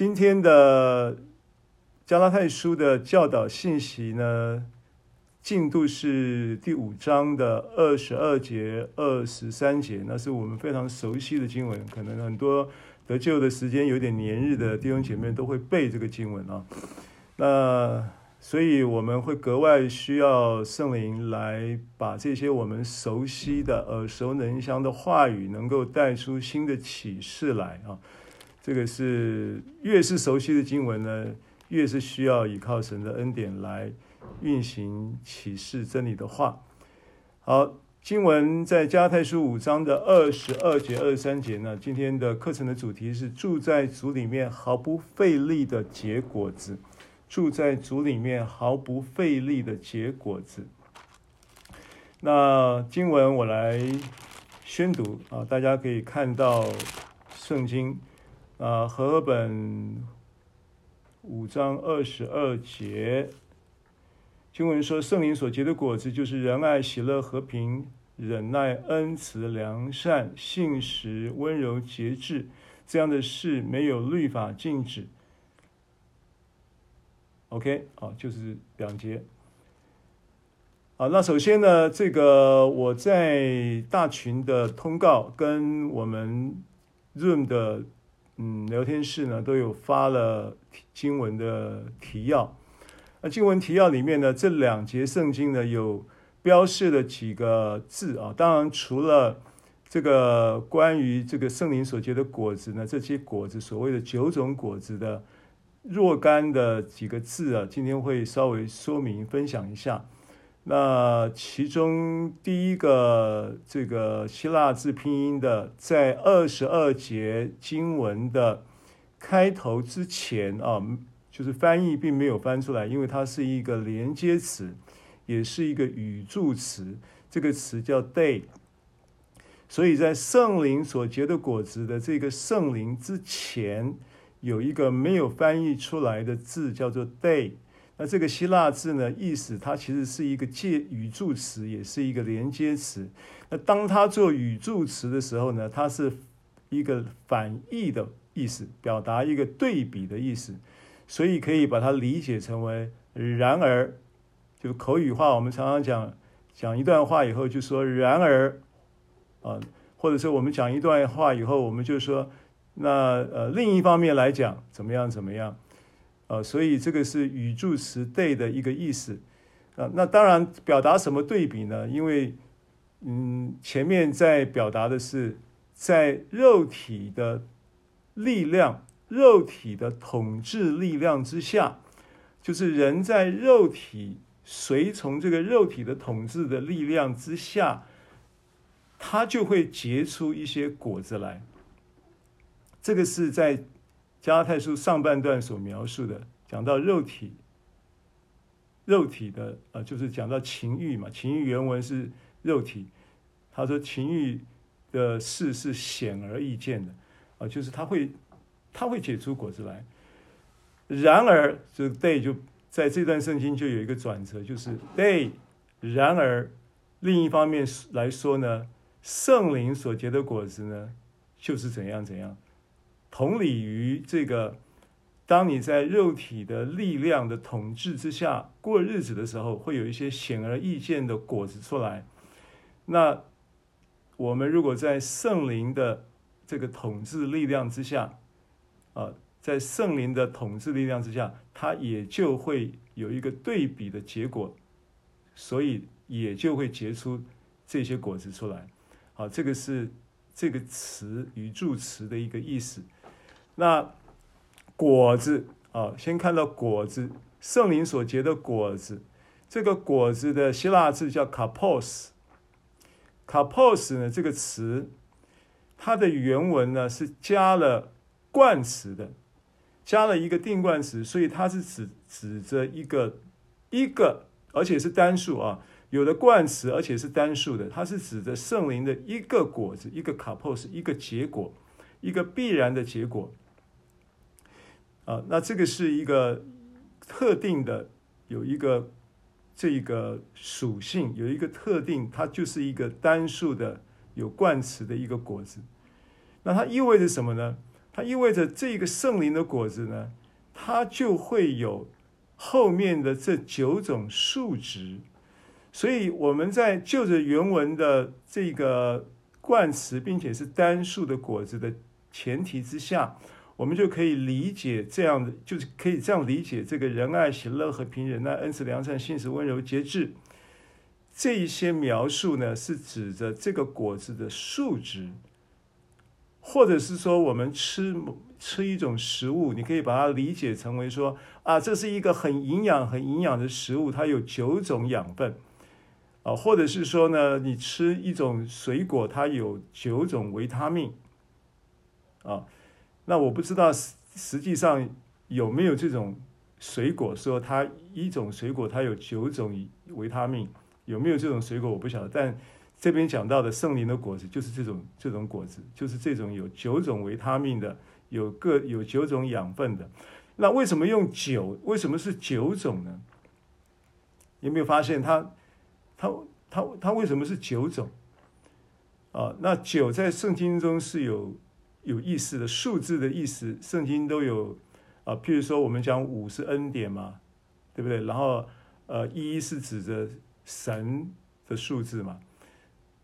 今天的加拉太书的教导信息呢，进度是第五章的二十二节、二十三节，那是我们非常熟悉的经文，可能很多得救的时间有点年日的弟兄姐妹都会背这个经文啊。那所以我们会格外需要圣灵来把这些我们熟悉的耳熟能详的话语，能够带出新的启示来啊。这个是越是熟悉的经文呢，越是需要依靠神的恩典来运行启示真理的话。好，经文在加拉太书五章的二十二节、二十三节呢。今天的课程的主题是住在主里面毫不费力的结果子。住在主里面毫不费力的结果子。那经文我来宣读啊，大家可以看到圣经啊，和本五章二十二节，经文说：圣灵所结的果子，就是仁爱、喜乐、和平、忍耐、恩慈、良善、信实、温柔、节制，这样的事没有律法禁止。OK，好，就是两节。好，那首先呢，这个我在大群的通告跟我们 Zoom 的嗯聊天室呢，都有发了经文的提要。那经文提要里面呢，这两节圣经呢有标示了几个字啊。当然，除了这个关于这个圣灵所结的果子呢，这些果子所谓的九种果子的。若干的几个字啊，今天会稍微说明分享一下。那其中第一个这个希腊字拼音的，在二十二节经文的开头之前啊，就是翻译并没有翻出来，因为它是一个连接词，也是一个语助词。这个词叫 “day” 所以在圣灵所结的果子的这个圣灵之前。有一个没有翻译出来的字叫做 “day” 那这个希腊字呢，意思它其实是一个介语助词，也是一个连接词。那当它做语助词的时候呢，它是一个反义的意思，表达一个对比的意思，所以可以把它理解成为“然而”，就口语化。我们常常讲讲一段话以后就说“然而”，啊，或者是我们讲一段话以后，我们就说。那呃，另一方面来讲，怎么样怎么样？呃，所以这个是语助词 day 的一个意思。啊、那当然表达什么对比呢？因为嗯，前面在表达的是在肉体的力量、肉体的统治力量之下，就是人在肉体随从这个肉体的统治的力量之下，它就会结出一些果子来。这个是在加拉太书上半段所描述的，讲到肉体，肉体的呃，就是讲到情欲嘛。情欲原文是肉体，他说情欲的事是显而易见的啊，就是他会，他会结出果子来。然而，这个 day 就在这段圣经就有一个转折，就是 day，。然而，另一方面来说呢，圣灵所结的果子呢，就是怎样怎样。同理于这个，当你在肉体的力量的统治之下过日子的时候，会有一些显而易见的果子出来。那我们如果在圣灵的这个统治力量之下，啊，在圣灵的统治力量之下，它也就会有一个对比的结果，所以也就会结出这些果子出来。好，这个是这个词语助词的一个意思。那果子啊，先看到果子，圣灵所结的果子，这个果子的希腊字叫 karpos。karpos 呢，这个词，它的原文呢是加了冠词的，加了一个定冠词，所以它是指指着一个一个，而且是单数啊，有的冠词，而且是单数的，它是指着圣灵的一个果子，一个 k a p o s 一个结果，一个必然的结果。啊，那这个是一个特定的，有一个这个属性，有一个特定，它就是一个单数的有冠词的一个果子。那它意味着什么呢？它意味着这个圣灵的果子呢，它就会有后面的这九种数值。所以我们在就着原文的这个冠词，并且是单数的果子的前提之下，我们就可以理解这样的，就是可以这样理解这个仁爱、喜乐、和平、忍耐、恩慈、良善、信实、温柔、节制这一些描述呢，是指着这个果子的数值，或者是说我们吃吃一种食物，你可以把它理解成为说啊，这是一个很营养、很营养的食物，它有九种养分。啊，或者是说呢，你吃一种水果，它有九种维他命，啊，那我不知道实实际上有没有这种水果，说它一种水果它有九种维他命，有没有这种水果我不晓得。但这边讲到的圣灵的果子就是这种这种果子，就是这种有九种维他命的，有各有九种养分的。那为什么用九？为什么是九种呢？有没有发现它？它它它为什么是九种？啊，那九在圣经中是有有意思的数字的意思，圣经都有啊。譬如说，我们讲五是恩典嘛，对不对？然后呃，一是指着神的数字嘛，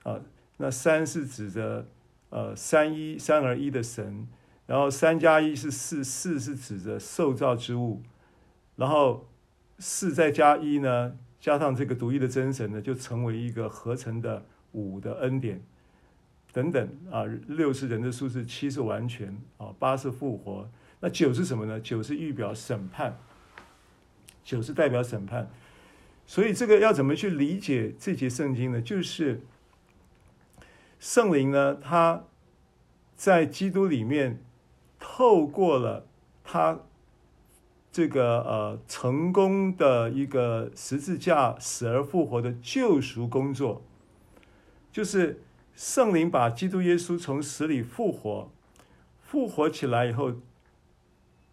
啊，那三是指着呃三一三而一的神，然后三加一是四，四是指着受造之物，然后四再加一呢？加上这个独一的真神呢，就成为一个合成的五的恩典等等啊。六是人的数字，七是完全啊，八是复活。那九是什么呢？九是预表审判，九是代表审判。所以这个要怎么去理解这节圣经呢？就是圣灵呢，他在基督里面透过了他。这个呃，成功的一个十字架死而复活的救赎工作，就是圣灵把基督耶稣从死里复活，复活起来以后，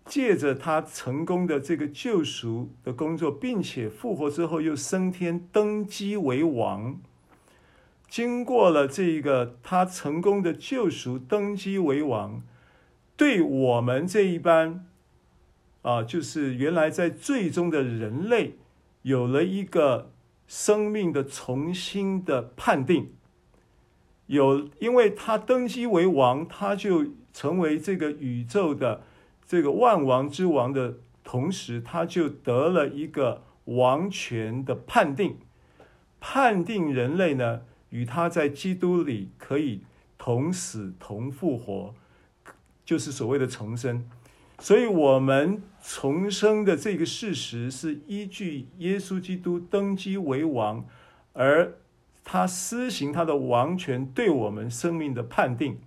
借着他成功的这个救赎的工作，并且复活之后又升天登基为王，经过了这个他成功的救赎登基为王，对我们这一班。啊，就是原来在罪中的人类有了一个生命的重新的判定，有，因为他登基为王，他就成为这个宇宙的这个万王之王的同时，他就得了一个王权的判定，判定人类呢与他在基督里可以同死同复活，就是所谓的重生。所以，我们重生的这个事实是依据耶稣基督登基为王，而他施行他的王权对我们生命的判定。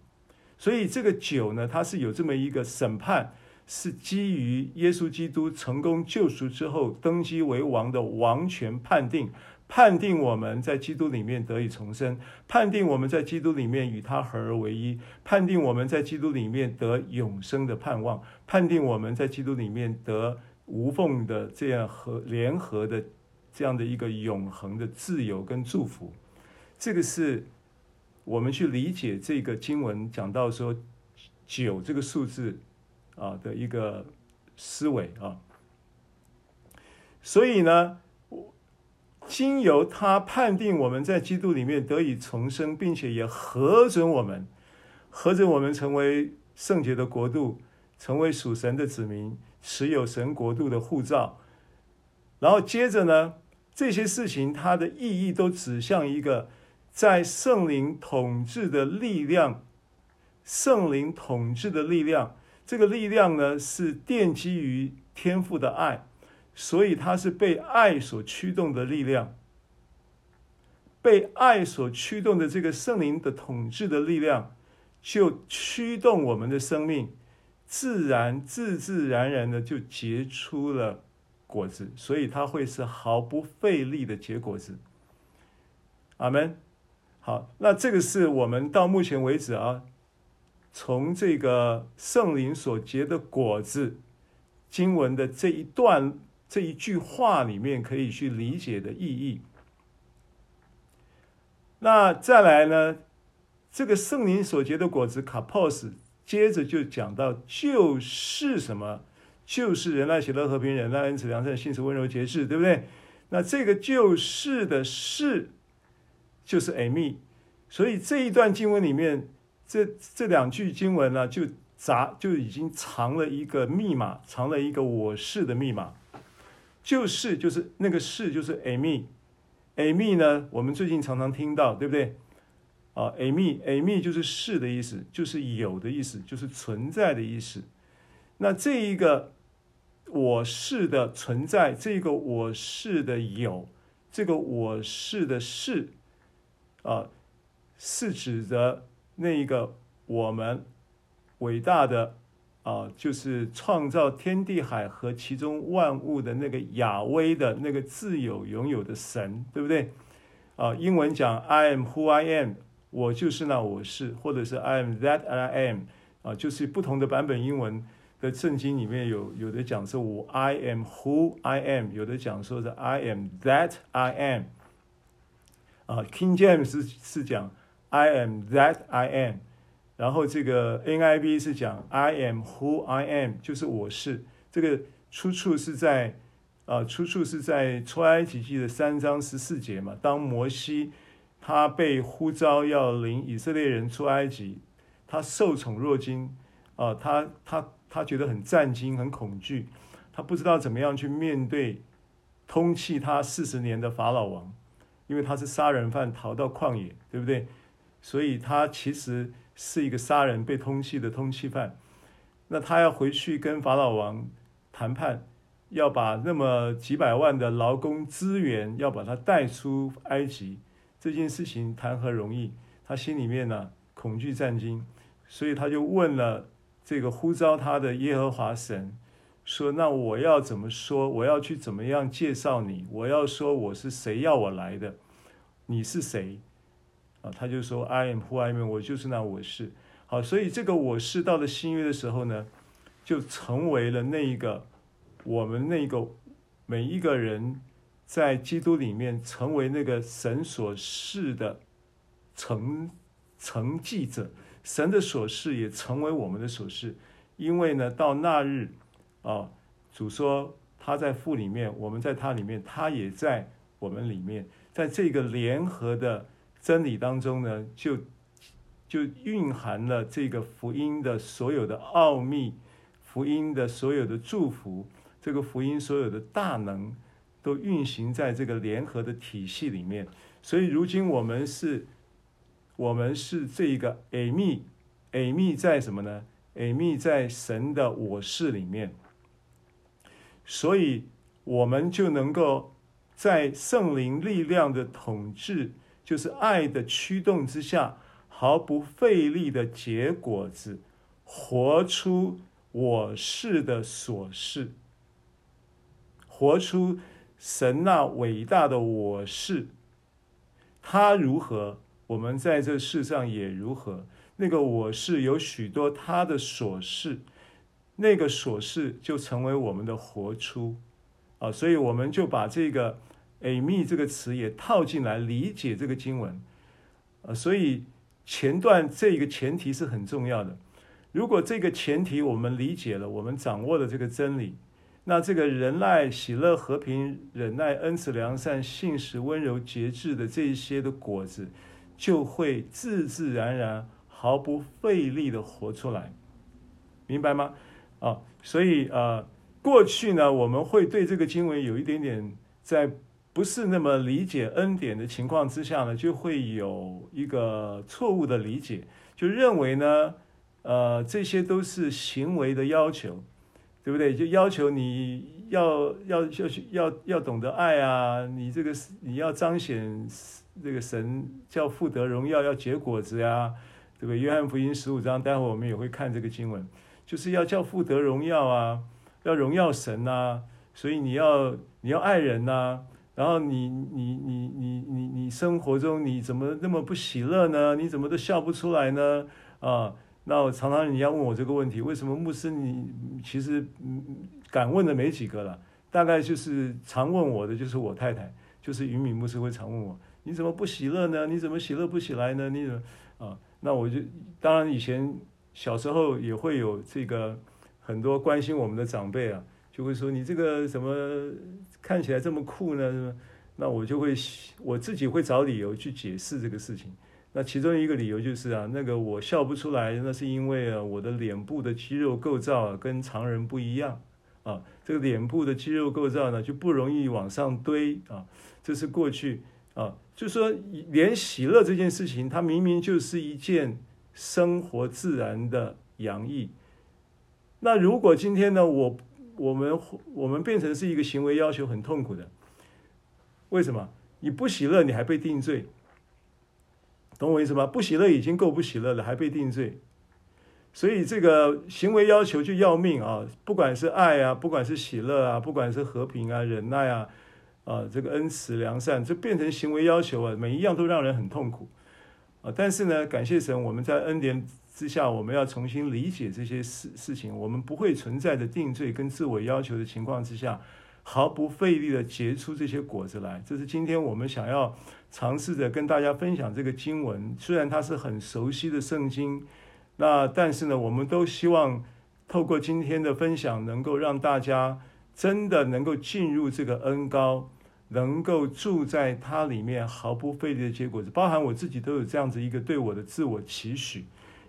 所以，这个酒呢，它是有这么一个审判，是基于耶稣基督成功救赎之后登基为王的王权判定。判定我们在基督里面得以重生，判定我们在基督里面与他合而为一，判定我们在基督里面得永生的盼望，判定我们在基督里面得无缝的这样和联合的这样的一个永恒的自由跟祝福。这个是我们去理解这个经文讲到说九这个数字啊的一个思维啊。所以呢。经由他判定我们在基督里面得以重生，并且也核准我们，核准我们成为圣洁的国度，成为属神的子民，持有神国度的护照。然后接着呢，这些事情它的意义都指向一个在圣灵统治的力量，圣灵统治的力量，这个力量呢是奠基于天赋的爱。所以，它是被爱所驱动的力量，被爱所驱动的这个圣灵的统治的力量，就驱动我们的生命，自然、自自然然的就结出了果子。所以，它会是毫不费力的结果子。阿门。好，那这个是我们到目前为止啊，从这个圣灵所结的果子经文的这一段。这一句话里面可以去理解的意义。那再来呢？这个圣灵所结的果子，卡波斯，接着就讲到就是什么，就是仁爱、喜乐、和平、忍耐、恩慈、良善、信实、温柔、节制，对不对？那这个就是的是，就是 Amy。所以这一段经文里面，这这两句经文呢，就杂就已经藏了一个密码，藏了一个我是的密码。就是就是那个是就是 Amy。Amy 呢，我们最近常常听到，对不对？啊，Eimi，Eimi 就是是的意思，就是有的意思，就是存在的意思。那这一个我是的存在，这个我是的有，这个我是的是，啊，是指着那一个我们伟大的。啊，就是创造天地海和其中万物的那个亚威的那个自有拥有的神，对不对？啊，英文讲 I am who I am，我就是那我是，或者是 I am that I am，啊，就是不同的版本英文的圣经里面有有的讲说我 I am who I am，有的讲说是 I am that I am，啊，King James 是是讲 I am that I am。然后这个 NIV 是讲 I am who I am，就是我是。这个出处是在啊、出处是在出埃及记的三章十四节嘛。当摩西他被呼召要领以色列人出埃及，他受宠若惊啊、他他他觉得很震惊、很恐惧，他不知道怎么样去面对通气他四十年的法老王，因为他是杀人犯逃到旷野，对不对？所以他其实。是一个杀人被通缉的通缉犯，那他要回去跟法老王谈判，要把那么几百万的劳工资源要把他带出埃及，这件事情谈何容易？他心里面呢恐惧战惊，所以他就问了这个呼召他的耶和华神，说：“那我要怎么说？我要去怎么样介绍你？我要说我是谁要我来的？你是谁？”啊他就说：“I am who I am，我就是那我是。”好，所以这个我是到了新约的时候呢，就成为了那一个我们那个每一个人在基督里面成为那个神所示的承承继者，神的所示也成为我们的所示。因为呢，到那日啊，主说他在父里面，我们在他里面，他也在我们里面，在这个联合的。真理当中呢，就就蕴含了这个福音的所有的奥秘，福音的所有的祝福，这个福音所有的大能，都运行在这个联合的体系里面。所以如今我们是，我们是这一个 Eimi，Eimi 在什么呢？Eimi 在神的我是里面，所以我们就能够在圣灵力量的统治。就是爱的驱动之下，毫不费力的结果子，活出我是的所是，活出神那伟大的我是。他如何，我们在这世上也如何。那个我是有许多他的所是，那个琐事就成为我们的活出啊，所以我们就把这个。“amy” 这个词也套进来理解这个经文，啊，所以前段这个前提是很重要的。如果这个前提我们理解了，我们掌握了这个真理，那这个仁爱、喜乐、和平、忍耐、恩慈、良善、信实、温柔、节制的这一些的果子，就会自自然然、毫不费力的活出来，明白吗？啊，所以呃，过去呢，我们会对这个经文有一点点在。不是那么理解恩典的情况之下呢，就会有一个错误的理解，就认为呢，呃，这些都是行为的要求，对不对？就要求你要要要要要懂得爱啊，你这个你要彰显这个神叫富得荣耀，要结果子呀，这个？约翰福音十五章，待会我们也会看这个经文，就是要叫父得荣耀啊，要荣耀神呐，所以你要你要爱人呐。然后你你你你你你生活中你怎么那么不喜乐呢？你怎么都笑不出来呢？啊，那我常常你要问我这个问题，为什么牧师你其实敢问的没几个了？大概就是常问我的就是我太太，就是云敏牧师会常问我，你怎么不喜乐呢？你怎么喜乐不起来呢？你怎么啊？那我就当然以前小时候也会有这个很多关心我们的长辈啊，就会说你这个怎么看起来这么酷呢？那我就会我自己会找理由去解释这个事情。那其中一个理由就是啊，那个我笑不出来，那是因为啊，我的脸部的肌肉构造啊跟常人不一样啊，这个脸部的肌肉构造呢就不容易往上堆啊，这是过去啊，就说连喜乐这件事情，它明明就是一件生活自然的洋溢。那如果今天呢，我我们我们变成是一个行为要求很痛苦的，为什么？你不喜乐，你还被定罪。懂我意思吗？不喜乐已经够不喜乐了，还被定罪，所以这个行为要求就要命啊！不管是爱啊，不管是喜乐啊，不管是和平啊、忍耐啊，啊，这个恩慈良善，就变成行为要求啊，每一样都让人很痛苦但是呢，感谢神，我们在恩典之下，我们要重新理解这些事事情，我们不会存在着定罪跟自我要求的情况之下，毫不费力的结出这些果子来。这是今天我们想要。尝试着跟大家分享这个经文，虽然它是很熟悉的圣经，那但是呢，我们都希望透过今天的分享，能够让大家真的能够进入这个恩高，能够住在它里面，毫不费力的结果子。包含我自己都有这样子一个对我的自我期许，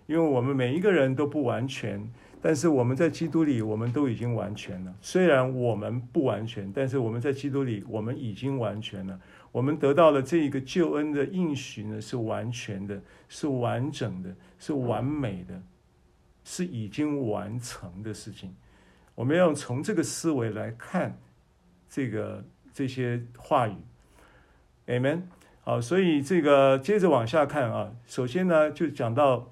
因为我们每一个人都不完全，但是我们在基督里，我们都已经完全了。虽然我们不完全，但是我们在基督里，我们已经完全了。我们得到了这一个救恩的应许呢，是完全的，是完整的，是完美的，是已经完成的事情。我们要从这个思维来看这个这些话语，Amen。好，所以这个接着往下看啊，首先呢就讲到，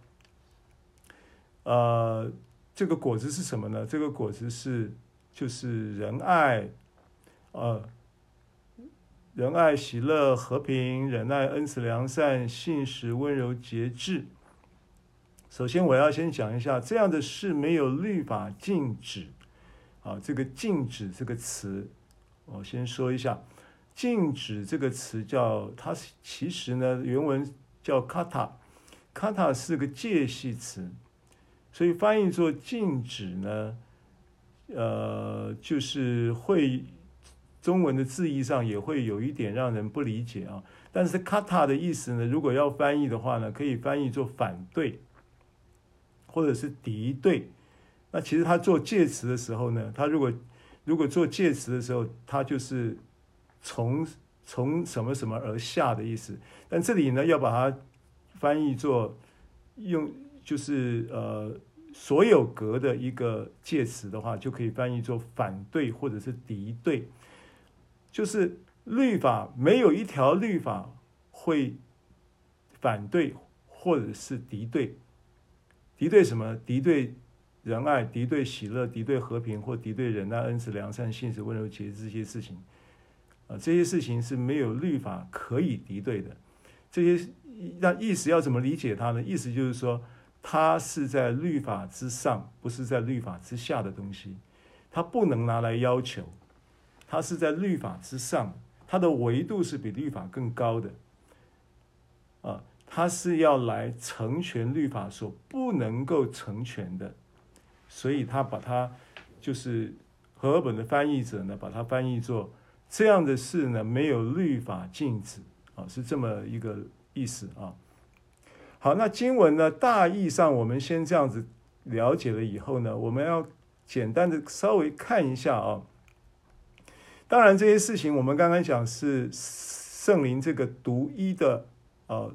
呃，这个果子是什么呢？这个果子是就是仁爱，呃。仁爱、喜乐、和平、忍耐、恩慈、良善、信实、温柔、节制。首先，我要先讲一下，这样的事没有律法禁止。啊，这个“禁止”这个词，我先说一下，“禁止”这个词叫它其实呢，原文叫 “kata”，“kata” 是个介系词，所以翻译做“禁止”呢，呃，就是会。中文的字义上也会有一点让人不理解啊，但是 kata 的意思呢，如果要翻译的话呢，可以翻译做反对，或者是敌对。那其实他做介词的时候呢，他如果如果做介词的时候，它就是从从什么什么而下的意思。但这里呢，要把它翻译做用就是呃所有格的一个介词的话，就可以翻译做反对或者是敌对。就是律法没有一条律法会反对或者是敌对，敌对什么？敌对仁爱，敌对喜乐，敌对和平，或敌对忍耐、恩慈、良善、信实、温柔、节制这些事情啊，这些事情是没有律法可以敌对的。这些那意思要怎么理解它呢？意思就是说，它是在律法之上，不是在律法之下的东西，它不能拿来要求。它是在律法之上，它的维度是比律法更高的，啊，它是要来成全律法所不能够成全的，所以他把它就是和尔本的翻译者呢，把它翻译作这样的事呢，没有律法禁止啊，是这么一个意思啊。好，那经文呢，大意上我们先这样子了解了以后呢，我们要简单的稍微看一下啊。当然，这些事情我们刚刚讲是圣灵这个独一的呃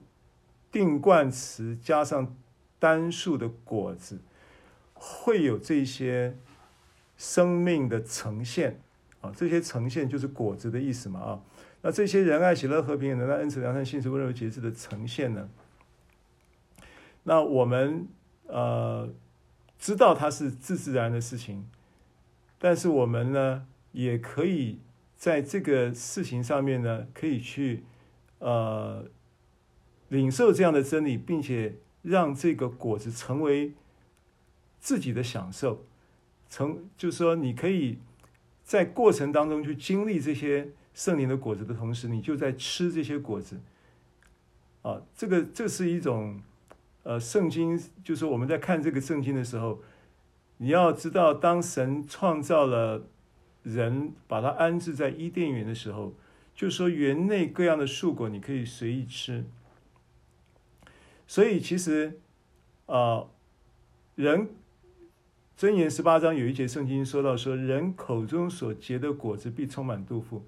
定冠词加上单数的果子，会有这些生命的呈现啊，这些呈现就是果子的意思嘛啊。那这些仁爱、喜乐、和平、仁爱、恩慈、良善、信实、温柔、节制的呈现呢？那我们呃知道它是自自然的事情，但是我们呢？也可以在这个事情上面呢，可以去呃领受这样的真理，并且让这个果子成为自己的享受，从就是说，你可以在过程当中去经历这些圣灵的果子的同时，你就在吃这些果子啊。这个这是一种呃，圣经就是我们在看这个圣经的时候，你要知道，当神创造了人，把它安置在伊甸园的时候，就说园内各样的树果你可以随意吃。所以其实啊、人箴言十八章有一节圣经说到说，人口中所结的果子必充满肚腹。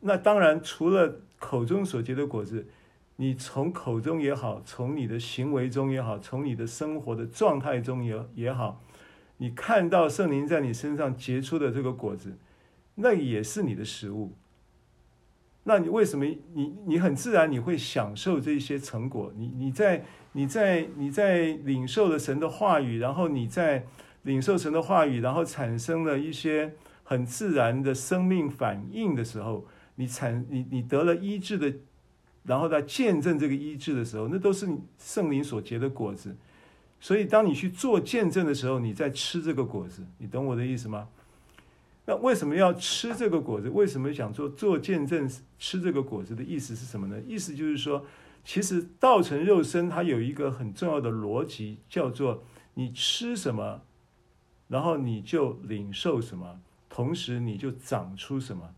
那当然，除了口中所结的果子。你从口中也好，从你的行为中也好，从你的生活的状态中也也好，你看到圣灵在你身上结出的这个果子，那也是你的食物。那你为什么你你很自然你会享受这些成果？你你在你在你在领受了神的话语，然后你在领受神的话语，然后产生了一些很自然的生命反应的时候，你产你你得了医治的。然后在见证这个医治的时候，那都是你圣灵所结的果子。所以，当你去做见证的时候，你在吃这个果子，你懂我的意思吗？那为什么要吃这个果子？为什么想做做见证吃这个果子的意思是什么呢？意思就是说，其实道成肉身，它有一个很重要的逻辑，叫做你吃什么，然后你就领受什么，同时你就长出什么。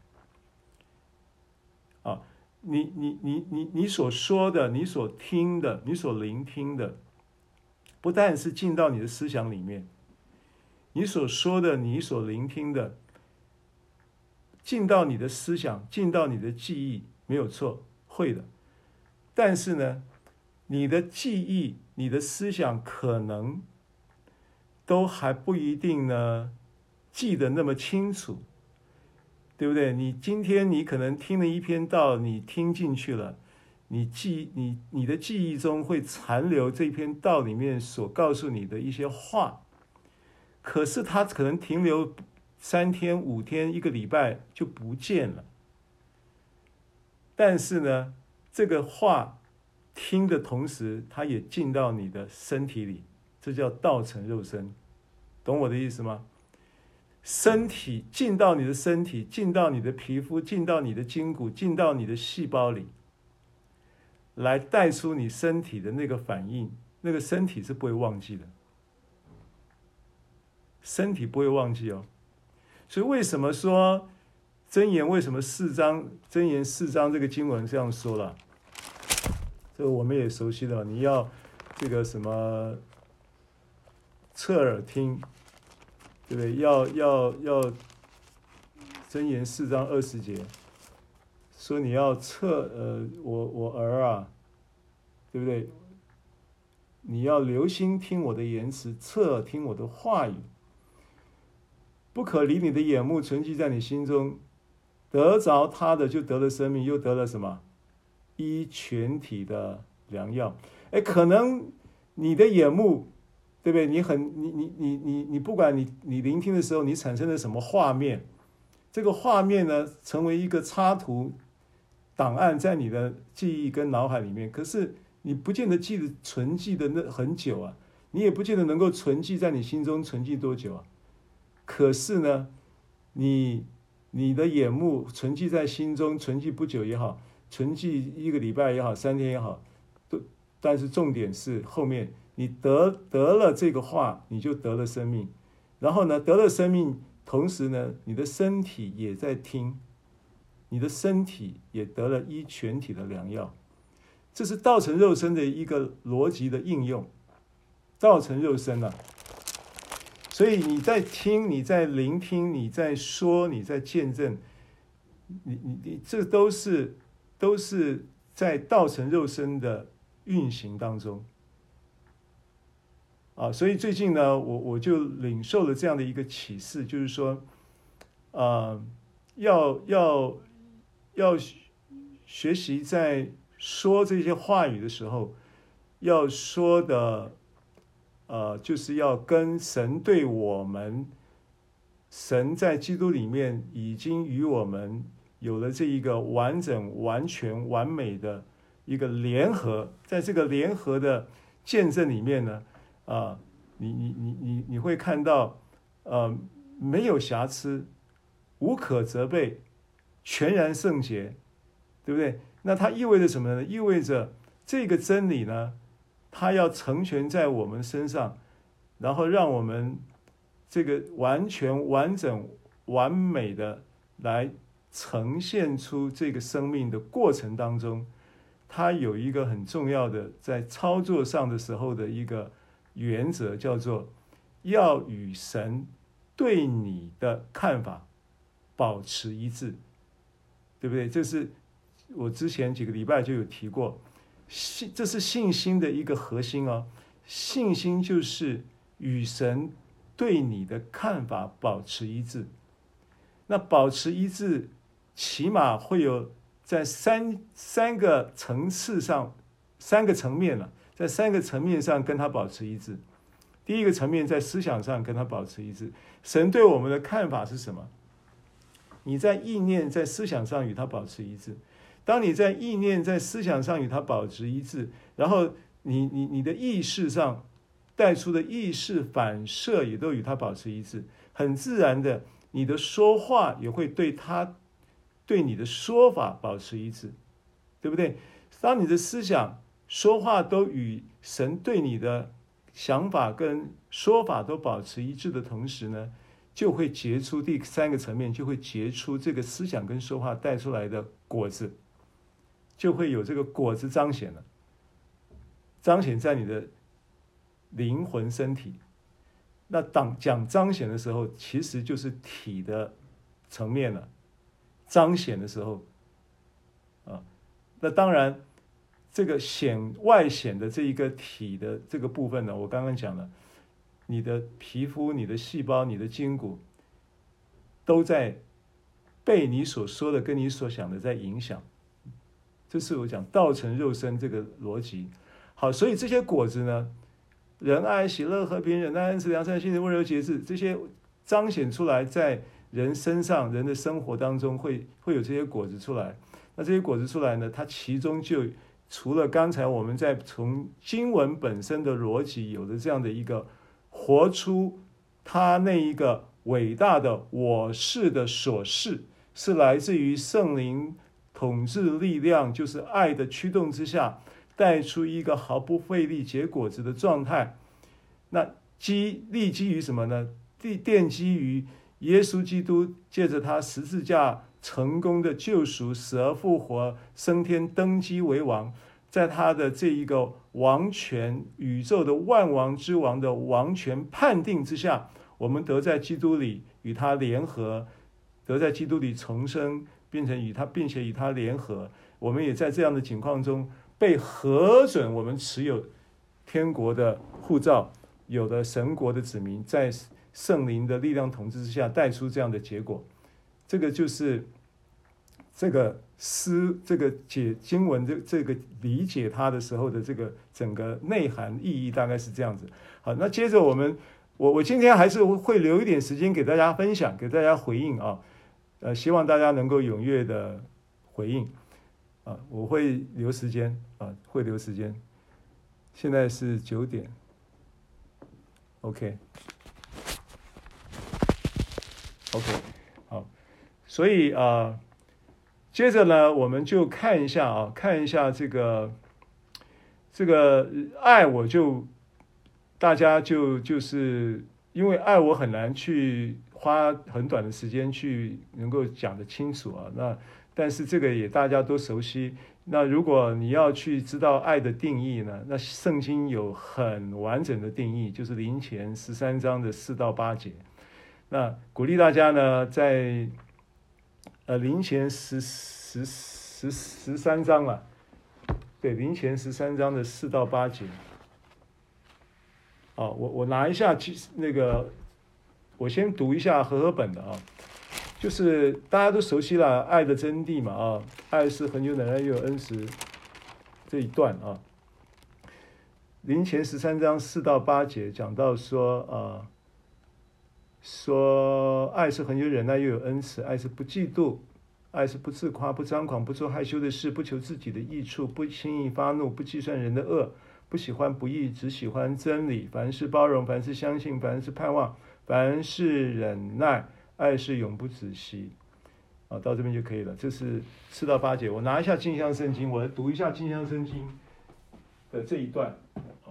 啊。你你你你你所说的，你所听的，你所聆听的，不但是进到你的思想里面，你所说的，你所聆听的，进到你的思想，进到你的记忆，没有错，会的。但是呢，你的记忆，你的思想，可能都还不一定呢，记得那么清楚。对不对？你今天你可能听了一篇道，你听进去了，你记你你的记忆中会残留这篇道里面所告诉你的一些话，可是它可能停留三天、五天、一个礼拜就不见了。但是呢，这个话听的同时，它也进到你的身体里，这叫道成肉身，懂我的意思吗？身体进到你的身体，进到你的皮肤，进到你的筋骨，进到你的细胞里，来带出你身体的那个反应。那个身体是不会忘记的，身体不会忘记哦。所以为什么说真言？为什么四章真言四章这个经文这样说了？这个我们也熟悉的，你要这个什么侧耳听。对不对？要要要，箴言四章二十节，说你要侧呃，我我儿啊，对不对？你要留心听我的言辞，侧耳听我的话语，不可离你的眼目存记在你心中，得着他的就得了生命，又得了什么？一全体的良药。哎，可能你的眼目。对不对？你很你你你你你不管你你聆听的时候，你产生了什么画面？这个画面呢，成为一个插图档案在你的记忆跟脑海里面。可是你不见得记得存记的那很久啊，你也不见得能够存记在你心中存记多久啊。可是呢，你你的眼目存记在心中存记不久也好，存记一个礼拜也好，三天也好，都但是重点是后面。你得得了这个话，你就得了生命，然后呢，得了生命，同时呢，你的身体也在听，你的身体也得了医全体的良药，这是道成肉身的一个逻辑的应用，道成肉身了啊。所以你在听，你在聆听，你在说，你在见证，你你你，这都是都是在道成肉身的运行当中。啊，所以最近呢，我我就领受了这样的一个启示，就是说，啊、要要要学习在说这些话语的时候，要说的，呃，就是要跟神对我们，神在基督里面已经与我们有了这一个完整、完全、完美的一个联合，在这个联合的见证里面呢。啊，你你你你你会看到，呃，没有瑕疵，无可责备，全然圣洁，对不对？那它意味着什么呢？意味着这个真理呢，它要成全在我们身上，然后让我们这个完全完整完美的来呈现出这个生命的过程当中，它有一个很重要的在操作上的时候的一个原则，叫做要与神对你的看法保持一致，对不对？这是我之前几个礼拜就有提过，信，这是信心的一个核心哦。信心就是与神对你的看法保持一致。那保持一致，起码会有在三三个层次上，三个层面了，在三个层面上跟他保持一致。第一个层面在思想上跟他保持一致，神对我们的看法是什么？你在意念、在思想上与他保持一致。当你在意念、在思想上与他保持一致，然后你你你的意识上带出的意识反射也都与他保持一致，很自然的，你的说话也会对他对你的说法保持一致，对不对？当你的思想、说话都与神对你的想法跟说法都保持一致的同时呢，就会结出第三个层面，就会结出这个思想跟说话带出来的果子，就会有这个果子彰显了，彰显在你的灵魂身体。那当讲彰显的时候，其实就是体的层面了。彰显的时候，啊，那当然，这个显外显的这一个体的这个部分呢，我刚刚讲了。你的皮肤、你的细胞、你的筋骨，都在被你所说的、跟你所想的在影响。这是我讲道成肉身这个逻辑。好，所以这些果子呢，仁爱、喜乐、和平、忍耐、恩慈、良善、信实、温柔、节制，这些彰显出来在人身上、人的生活当中会会有这些果子出来。那这些果子出来呢，它其中就除了刚才我们在从经文本身的逻辑有的这样的一个。活出他那一个伟大的我是的所是，是来自于圣灵统治力量，就是爱的驱动之下，带出一个毫不费力结果子的状态。那基立基于什么呢？奠奠基于耶稣基督借着他十字架成功的救赎，死而复活，升天登基为王。在他的这一个王权、宇宙的万王之王的王权判定之下，我们得在基督里与他联合，得在基督里重生，变成与他，并且与他联合。我们也在这样的情况中被核准，我们持有天国的护照，有了神国的子民，在圣灵的力量统治之下，带出这样的结果。这个就是。这个诗，这个解经文，这这个理解它的时候的这个整个内涵意义，大概是这样子。好，那接着我们，我我今天还是会留一点时间给大家分享，给大家回应啊，呃，希望大家能够踊跃的回应啊，我会留时间啊，会留时间。现在是九点，OK，OK，好，所以啊。接着呢，我们就看一下啊，看一下这个这个爱，我就大家就就是因为爱，我很难去花很短的时间去能够讲得清楚啊。那但是这个也大家都熟悉。那如果你要去知道爱的定义呢，那圣经有很完整的定义，就是林前十三章的四到八节。那鼓励大家呢，在。呃，林前十十十十三章了，对，林前十三章的四到八节。哦，我我拿一下，其那个，我先读一下和合本的啊，就是大家都熟悉了爱的真谛嘛啊，爱是恒久忍耐，又有恩慈这一段啊。林前十三章四到八节讲到说啊。说爱是恒久忍耐，又有恩慈；爱是不嫉妒，爱是不自夸，不张狂，不做害羞的事，不求自己的益处，不轻易发怒，不计算人的恶，不喜欢不义，只喜欢真理。凡事包容，凡事相信，凡事盼望，凡事忍耐。爱是永不止息。啊，到这边就可以了。这是四到八节。我拿一下镜像圣经，我来读一下镜像圣经。的这一段啊，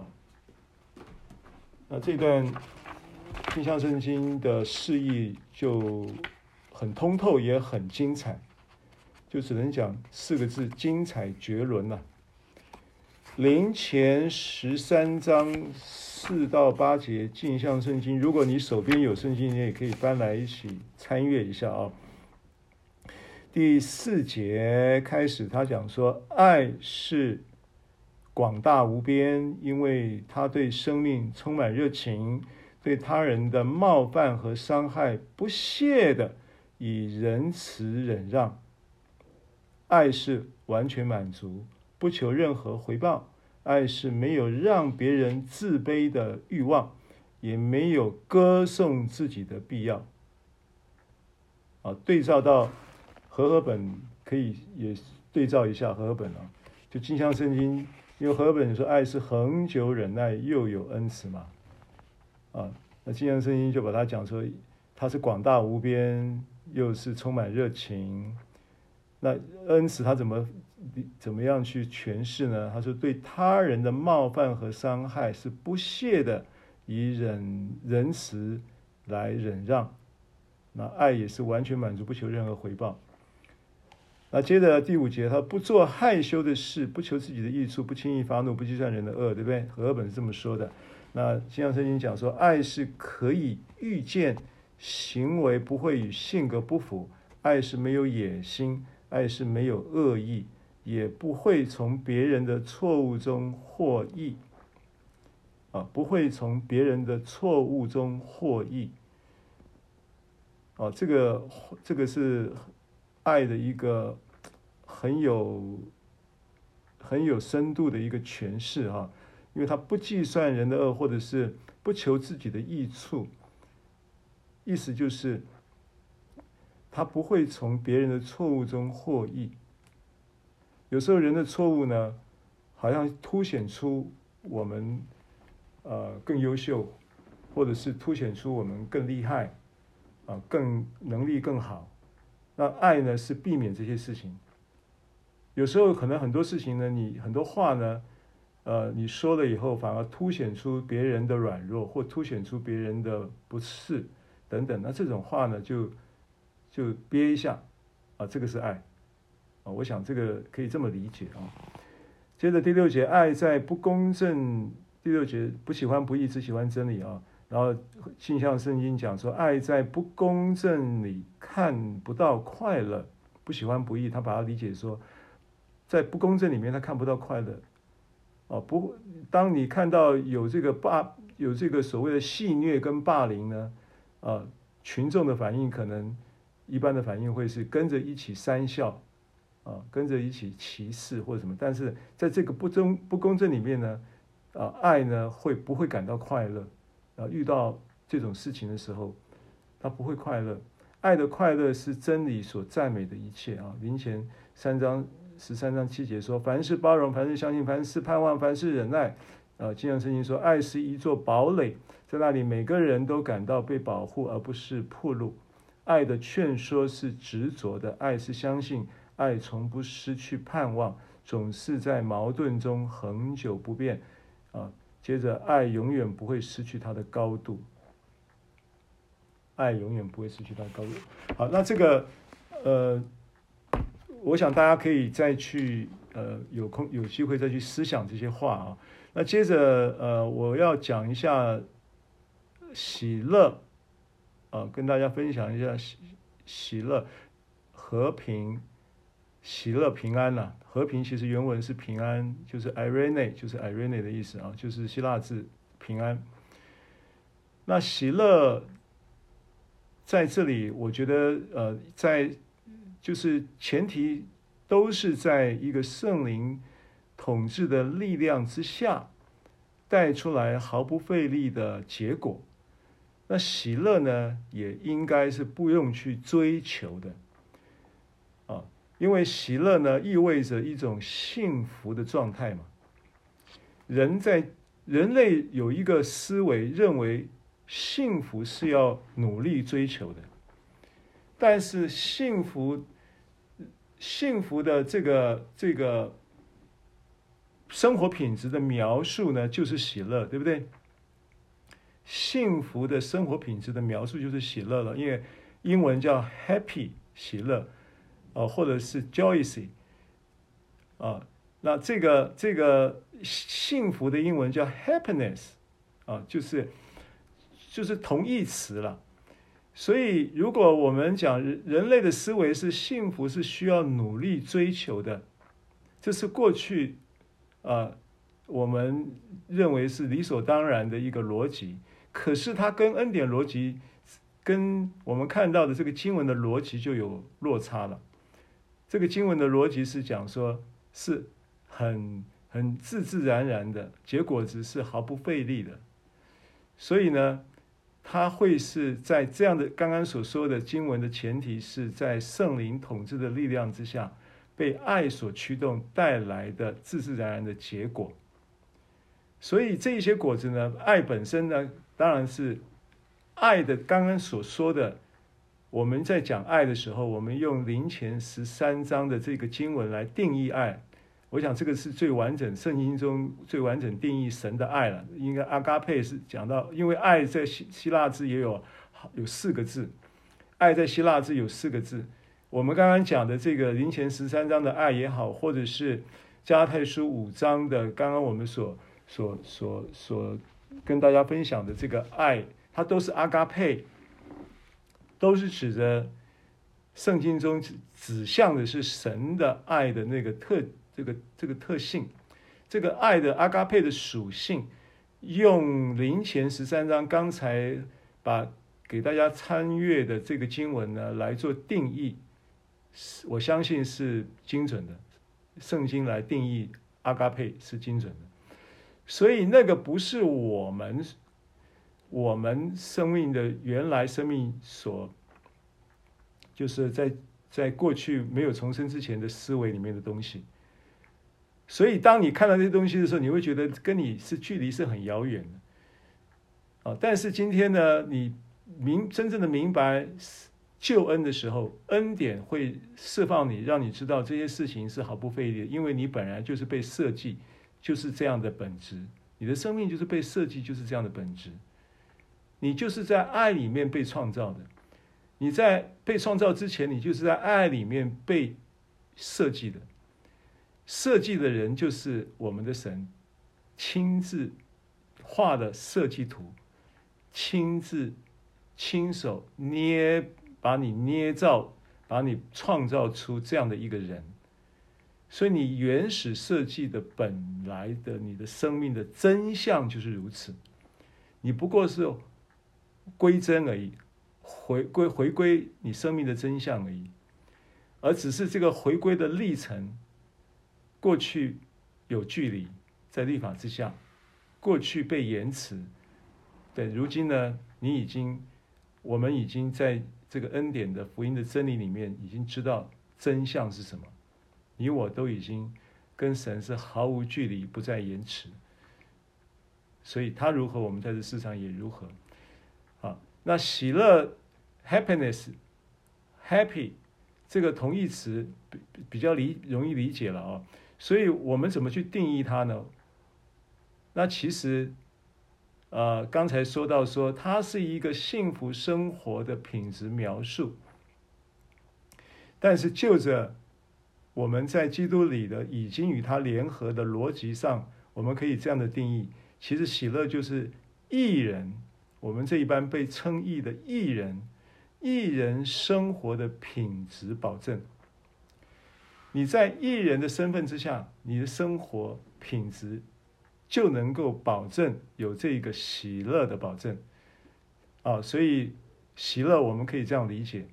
那这一段《镜像圣经》的释义就很通透，也很精彩，就只能讲四个字：精彩绝伦呐、啊。林前十三章四到八节《镜像圣经》，如果你手边有圣经，你也可以搬来一起参阅一下啊。第四节开始，他讲说：“爱是广大无边，因为他对生命充满热情，对他人的冒犯和伤害不屑的以仁慈忍让。爱是完全满足，不求任何回报。爱是没有让别人自卑的欲望，也没有歌颂自己的必要。”啊，对照到。和合本可以也对照一下和合本啊，就金香圣经，因为和合本说爱是恒久忍耐，又有恩慈嘛，啊，那镜像圣音就把它讲说，它是广大无边，又是充满热情。那恩慈他怎么怎么样去诠释呢？他说对他人的冒犯和伤害是不屑的以忍仁慈来忍让，那爱也是完全满足，不求任何回报。那接着第五节，他不做害羞的事，不求自己的益处，不轻易发怒，不计算人的恶，对不对？和合本是这么说的。那镜像圣经讲说，爱是可以预见行为不会与性格不符，爱是没有野心，爱是没有恶意，也不会从别人的错误中获益。啊，不会从别人的错误中获益。啊，这个这个是。爱的一个很有很有深度的一个诠释哈，因为他不计算人的恶，或者是不求自己的益处，意思就是他不会从别人的错误中获益。有时候人的错误呢，好像凸显出我们呃更优秀，或者是凸显出我们更厉害啊，更能力更好。那爱呢，是避免这些事情。有时候可能很多事情呢，你很多话呢，呃，你说了以后，反而凸显出别人的软弱，或凸显出别人的不是等等。那这种话呢，就就憋一下啊，这个是爱啊。我想这个可以这么理解啊。接着第六节，爱在不公正。第六节，不喜欢不义，只喜欢真理啊。然后，镜像圣经讲说，爱在不公正里看不到快乐，不喜欢不义，他把它理解说，在不公正里面他看不到快乐。啊，不，当你看到有这个霸，有这个所谓的戏谑跟霸凌呢，啊，群众的反应可能一般的反应会是跟着一起三笑，啊，跟着一起歧视或者什么。但是在这个不公不公正里面呢，啊，爱呢会不会感到快乐？啊，遇到这种事情的时候，他不会快乐。爱的快乐是真理所赞美的一切啊。林前三章十三章七节说：“凡事包容，凡事相信，凡事盼望，凡事忍耐。”啊，镜像圣经说：“爱是一座堡垒，在那里每个人都感到被保护，而不是暴露。爱的劝说是执着的，爱是相信，爱从不失去盼望，总是在矛盾中恒久不变。”啊。接着，爱永远不会失去它的高度。爱永远不会失去它的高度。好，那这个，呃，我想大家可以再去，呃，有空有机会再去思想这些话啊。那接着，呃，我要讲一下喜乐，啊，跟大家分享一下喜喜乐和平。喜乐平安呐、和平其实原文是平安，就是 Irene，就是 Irene 的意思啊，就是希腊字平安。那喜乐在这里，我觉得呃，在就是前提都是在一个圣灵统治的力量之下带出来毫不费力的结果。那喜乐呢，也应该是不用去追求的啊。因为喜乐呢，意味着一种幸福的状态嘛。人在人类有一个思维，认为幸福是要努力追求的。但是幸福，幸福的这个这个生活品质的描述呢，就是喜乐，对不对？幸福的生活品质的描述就是喜乐了，因为英文叫 happy 喜乐，呃，或者是 joyous 啊，那这个这个幸福的英文叫 happiness 啊，就是就是同义词了。所以，如果我们讲人人类的思维是幸福是需要努力追求的，这是过去啊我们认为是理所当然的一个逻辑。可是它跟恩典逻辑，跟我们看到的这个经文的逻辑就有落差了。这个经文的逻辑是讲说，是很很自自然然的，结果子是毫不费力的。所以呢，它会是在这样的刚刚所说的经文的前提是在圣灵统治的力量之下，被爱所驱动带来的自自然然的结果。所以这些果子呢，爱本身呢。当然是爱的。刚刚所说的，我们在讲爱的时候，我们用林前十三章的这个经文来定义爱。我想这个是最完整，圣经中最完整定义神的爱了。应该阿嘎佩是讲到，因为爱在希希腊字也有有四个字，爱在希腊字有四个字。我们刚刚讲的这个林前十三章的爱也好，或者是加拉太书五章的刚刚我们所所所所。跟大家分享的这个爱，它都是阿嘎佩，都是指着圣经中指向的是神的爱的那个特这个这个特性，这个爱的阿嘎佩的属性，用灵前十三章刚才把给大家参阅的这个经文呢来做定义，我相信是精准的，圣经来定义阿嘎佩是精准的。所以那个不是我们我们生命的原来生命所，就是在在过去没有重生之前的思维里面的东西。所以当你看到这些东西的时候，你会觉得跟你是距离是很遥远的。啊，但是今天呢，你明真正的明白救恩的时候，恩典会释放你，让你知道这些事情是毫不费力的，因为你本来就是被设计。就是这样的本质，你的生命就是被设计，就是这样的本质。你就是在爱里面被创造的，你在被创造之前，你就是在爱里面被设计的。设计的人就是我们的神，亲自画的设计图，亲自亲手捏，把你捏造，把你创造出这样的一个人。所以你原始设计的本来的你的生命的真相就是如此，你不过是归真而已，回归回归你生命的真相而已，而只是这个回归的历程，过去有距离在律法之下，过去被延迟，对，如今呢，你已经，我们已经在这个恩典的福音的真理里面已经知道真相是什么。你我都已经跟神是毫无距离，不再延迟，所以他如何，我们在这世上也如何。啊，那喜乐 （happiness），happy 这个同义词比比较理容易理解了啊。所以我们怎么去定义它呢？那其实，呃，刚才说到说，它是一个幸福生活的品质描述，但是就着。我们在基督里的已经与他联合的逻辑上，我们可以这样的定义：其实喜乐就是艺人，我们这一般被称义的艺人，艺人生活的品质保证。你在艺人的身份之下，你的生活品质就能够保证有这个喜乐的保证。啊，所以喜乐我们可以这样理解，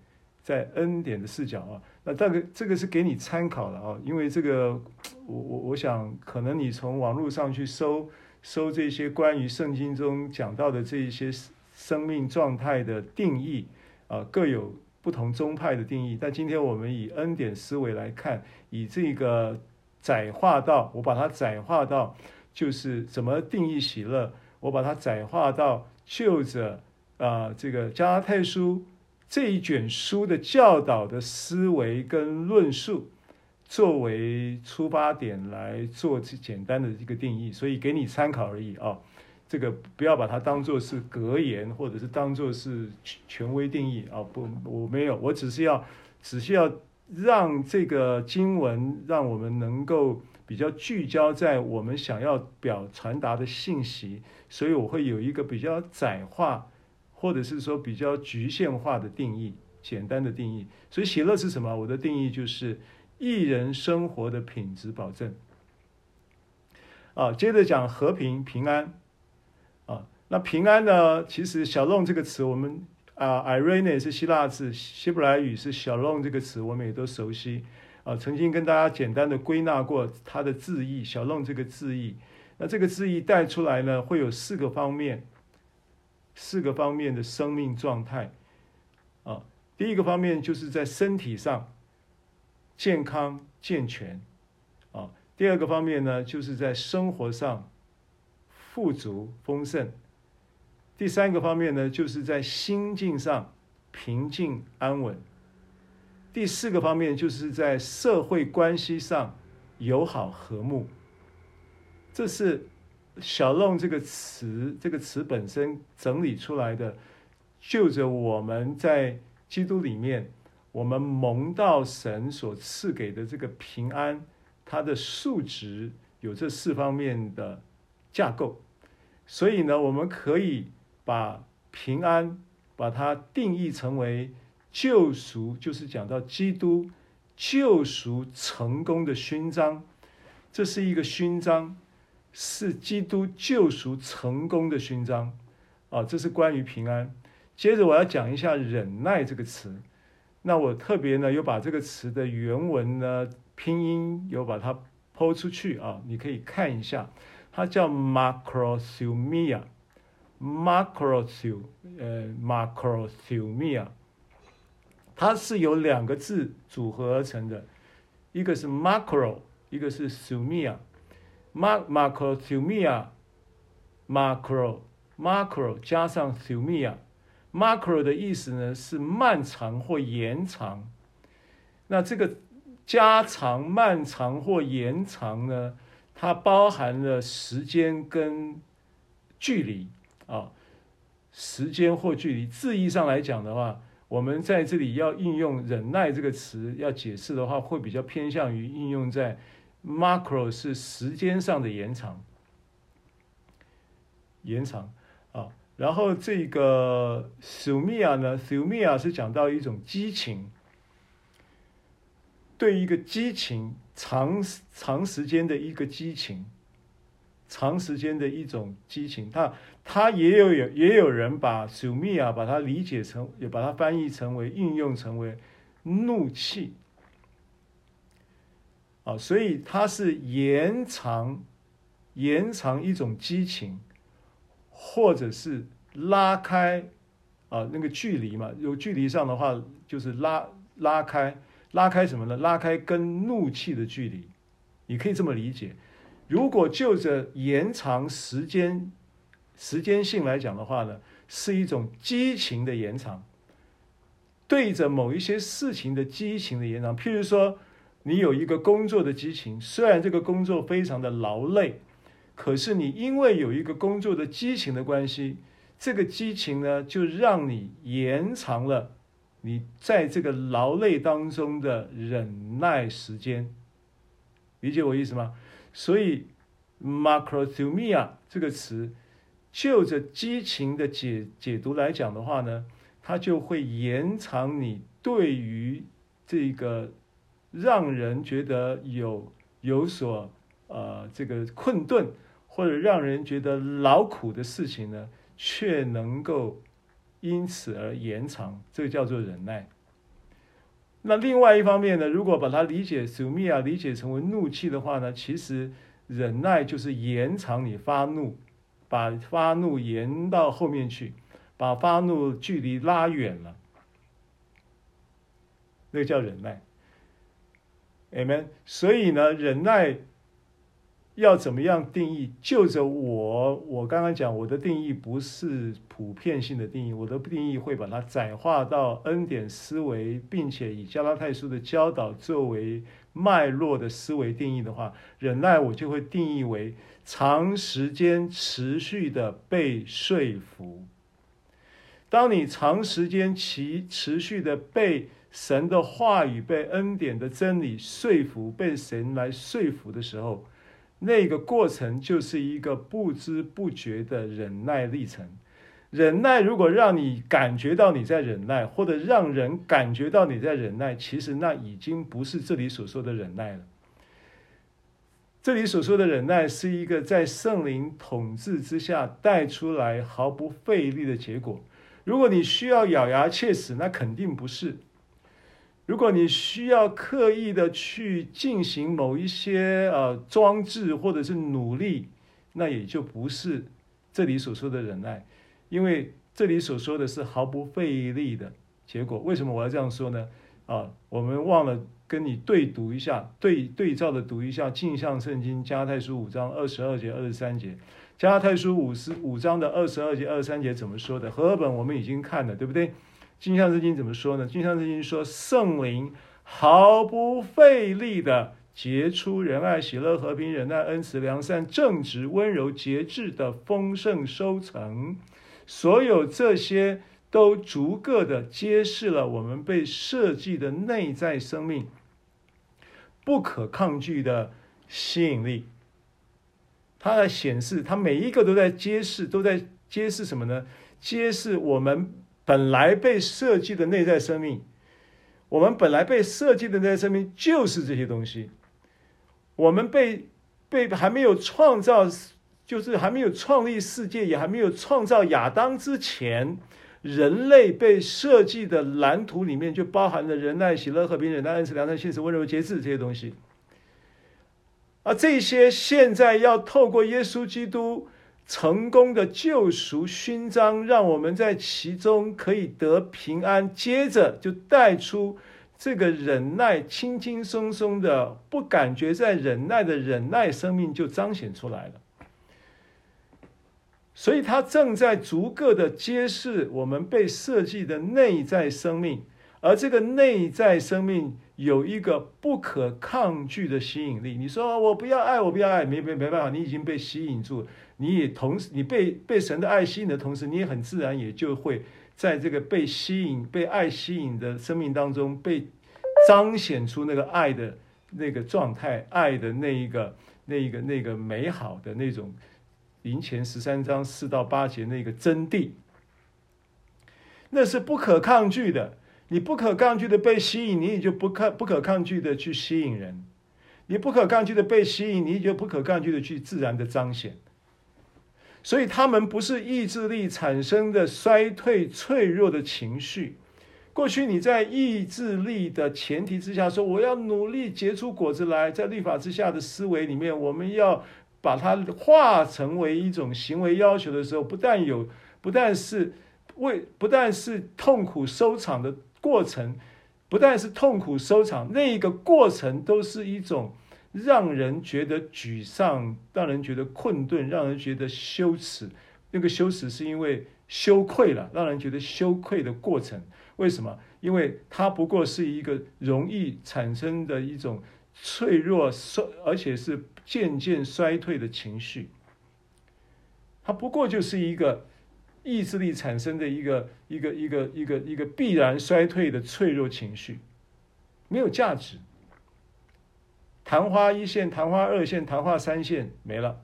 在恩典的视角啊。那这个这个是给你参考的啊，因为这个我我我想可能你从网络上去搜搜这些关于圣经中讲到的这一些生命状态的定义啊，各有不同宗派的定义。但今天我们以恩典思维来看，以这个窄化到我把它窄化到就是怎么定义喜乐，我把它窄化到就着啊这个加拉太书。这一卷书的教导的思维跟论述，作为出发点来做简单的一个定义，所以给你参考而已啊。这个不要把它当做是格言，或者是当做是权威定义啊！不，我没有，我只是要，只是要让这个经文让我们能够比较聚焦在我们想要表传达的信息，所以我会有一个比较窄化，或者是说比较局限化的定义，简单的定义。所以喜乐是什么？我的定义就是一人生活的品质保证。啊，接着讲和平平安。那平安呢？其实小弄这个词，我们啊，“eirene” 是希腊字，希伯来语是小弄这个词，我们也都熟悉啊。曾经跟大家简单的归纳过它的字义小弄这个字义。那这个字义带出来呢，会有四个方面，四个方面的生命状态啊。第一个方面就是在身体上健康健全啊。第二个方面呢，就是在生活上富足丰盛。第三个方面呢，就是在心境上平静安稳；第四个方面就是在社会关系上友好和睦。这是“小弄”这个词，这个词本身整理出来的，就着我们在基督里面，我们蒙到神所赐给的这个平安，它的数值有这四方面的架构。所以呢，我们可以。把平安把它定义成为救赎，就是讲到基督救赎成功的勋章。这是一个勋章，是基督救赎成功的勋章。啊，这是关于平安。接着我要讲一下忍耐这个词。那我特别呢，又把这个词的原文呢拼音有把它抛出去啊，你可以看一下，它叫 macrothumia。Macrothu 呃，macrothumia，它是由两个字组合而成的，一个是 macro，一个是 thumia。macrothumia，macro，macro 加上 thumia，macro 的意思呢是漫长或延长。那这个加长、漫长或延长呢，它包含了时间跟距离。啊，时间或距离，字义上来讲的话，我们在这里要应用“忍耐”这个词，要解释的话，会比较偏向于应用在 macro 是时间上的延长，延长啊。然后这个 “sumia” 呢，“sumia” 是讲到一种激情，对一个激情长长时间的一个激情。长时间的一种激情，他他也有有也有人把 “sumia” 把它理解成，也把它翻译成为运用成为怒气啊，所以它是延长延长一种激情，或者是拉开啊那个距离嘛，有距离上的话就是拉拉开拉开什么呢？拉开跟怒气的距离，你可以这么理解。如果就着延长时间、时间性来讲的话呢，是一种激情的延长，对着某一些事情的激情的延长。譬如说，你有一个工作的激情，虽然这个工作非常的劳累，可是你因为有一个工作的激情的关系，这个激情呢，就让你延长了你在这个劳累当中的忍耐时间。理解我意思吗？所以，macrothumia 这个词，就着激情的解解读来讲的话呢，它就会延长你对于这个让人觉得有有所呃这个困顿，或者让人觉得劳苦的事情呢，却能够因此而延长，这个叫做忍耐。那另外一方面呢，如果把它理解，sumia 理解成为怒气的话呢，其实忍耐就是延长你发怒，把发怒延到后面去，把发怒距离拉远了，那个叫忍耐。Amen。所以呢，忍耐要怎么样定义？就着我，我刚刚讲我的定义不是普遍性的定义，我的定义会把它窄化到恩典思维，并且以加拉太书的教导作为脉络的思维定义的话，忍耐我就会定义为长时间持续的被说服。当你长时间其持续的被神的话语、被恩典的真理说服，被神来说服的时候，那个过程就是一个不知不觉的忍耐历程。忍耐如果让你感觉到你在忍耐，或者让人感觉到你在忍耐，其实那已经不是这里所说的忍耐了。这里所说的忍耐是一个在圣灵统治之下带出来毫不费力的结果。如果你需要咬牙切齿，那肯定不是；如果你需要刻意的去进行某一些呃装置或者是努力，那也就不是这里所说的忍耐，因为这里所说的是毫不费力的结果。为什么我要这样说呢？啊，我们忘了跟你对读一下，对对照的读一下《镜像圣经》加拉太书五章二十二节、二十三节。加拉太书五十五章的二十二节、二十三节怎么说的？和合本我们已经看了，对不对？镜像圣经怎么说呢？镜像圣经说，圣灵毫不费力的结出仁爱、喜乐、和平、忍耐、恩慈、良善、正直、温柔、节制的丰盛收成。所有这些都逐个的揭示了我们被设计的内在生命不可抗拒的吸引力。它在显示，它每一个都在揭示，都在揭示什么呢？揭示我们本来被设计的内在生命。我们本来被设计的内在生命就是这些东西。我们被被还没有创造，就是还没有创立世界，也还没有创造亚当之前，人类被设计的蓝图里面就包含了仁爱、喜乐、和平、忍耐、恩慈、良善、信实、温柔、节制这些东西。而这些现在要透过耶稣基督成功的救赎勋章，让我们在其中可以得平安。接着就带出这个忍耐，轻轻松松的，不感觉在忍耐的忍耐生命就彰显出来了。所以，他正在逐个的揭示我们被设计的内在生命，而这个内在生命。有一个不可抗拒的吸引力。你说我不要爱，我不要爱，没没没办法，你已经被吸引住。你也同时，你被被神的爱吸引的同时，你也很自然也就会在这个被吸引、被爱吸引的生命当中，被彰显出那个爱的那个状态，爱的那一个、那一个、那个美好的那种。林前十三章四到八节那个真谛，那是不可抗拒的。你不可抗拒的被吸引，你也就不可不可抗拒的去吸引人；你不可抗拒的被吸引，你也就不可抗拒的去自然的彰显。所以，他们不是意志力产生的衰退、脆弱的情绪。过去你在意志力的前提之下说，我要努力结出果子来，在律法之下的思维里面，我们要把它化成为一种行为要求的时候，不但有，不但是为，不但是痛苦收场的。过程不但是痛苦收场，那一个过程都是一种让人觉得沮丧、让人觉得困顿、让人觉得羞耻。那个羞耻是因为羞愧了，让人觉得羞愧的过程。为什么？因为它不过是一个容易产生的一种脆弱、衰，而且是渐渐衰退的情绪。它不过就是一个。意志力产生的一个一个一个一个一个必然衰退的脆弱情绪，没有价值。昙花一现，昙花二现，昙花三现，没了。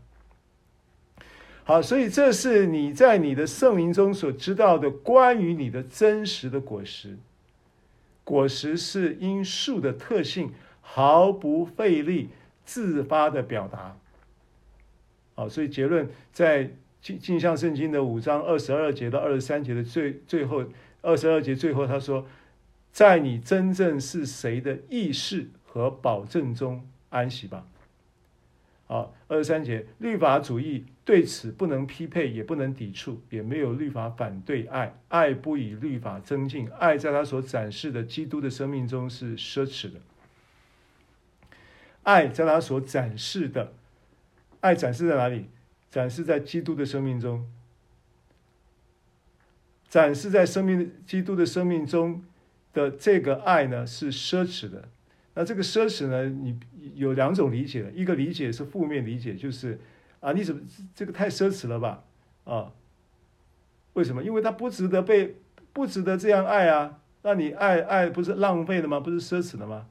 好，所以这是你在你的圣灵中所知道的关于你的真实的果实。果实是因树的特性毫不费力自发的表达。好，所以结论在。镜镜像圣经的五章二十二节到二十三节的最最后，二十二节最后他说，在你真正是谁的意识和保证中安息吧。好，二十三节，律法主义对此不能匹配，也不能抵触，也没有律法反对爱，爱不以律法增进，爱在他所展示的基督的生命中是奢侈的，爱在他所展示的。爱展示在哪里？展示在基督的生命中。展示在生命基督的生命中的这个爱呢，是奢侈的。那这个奢侈呢，你有两种理解，一个理解是负面理解，就是啊，你怎么这个太奢侈了吧？啊，为什么？因为他不值得被，不值得这样爱啊。那你爱爱不是浪费的吗？不是奢侈的吗？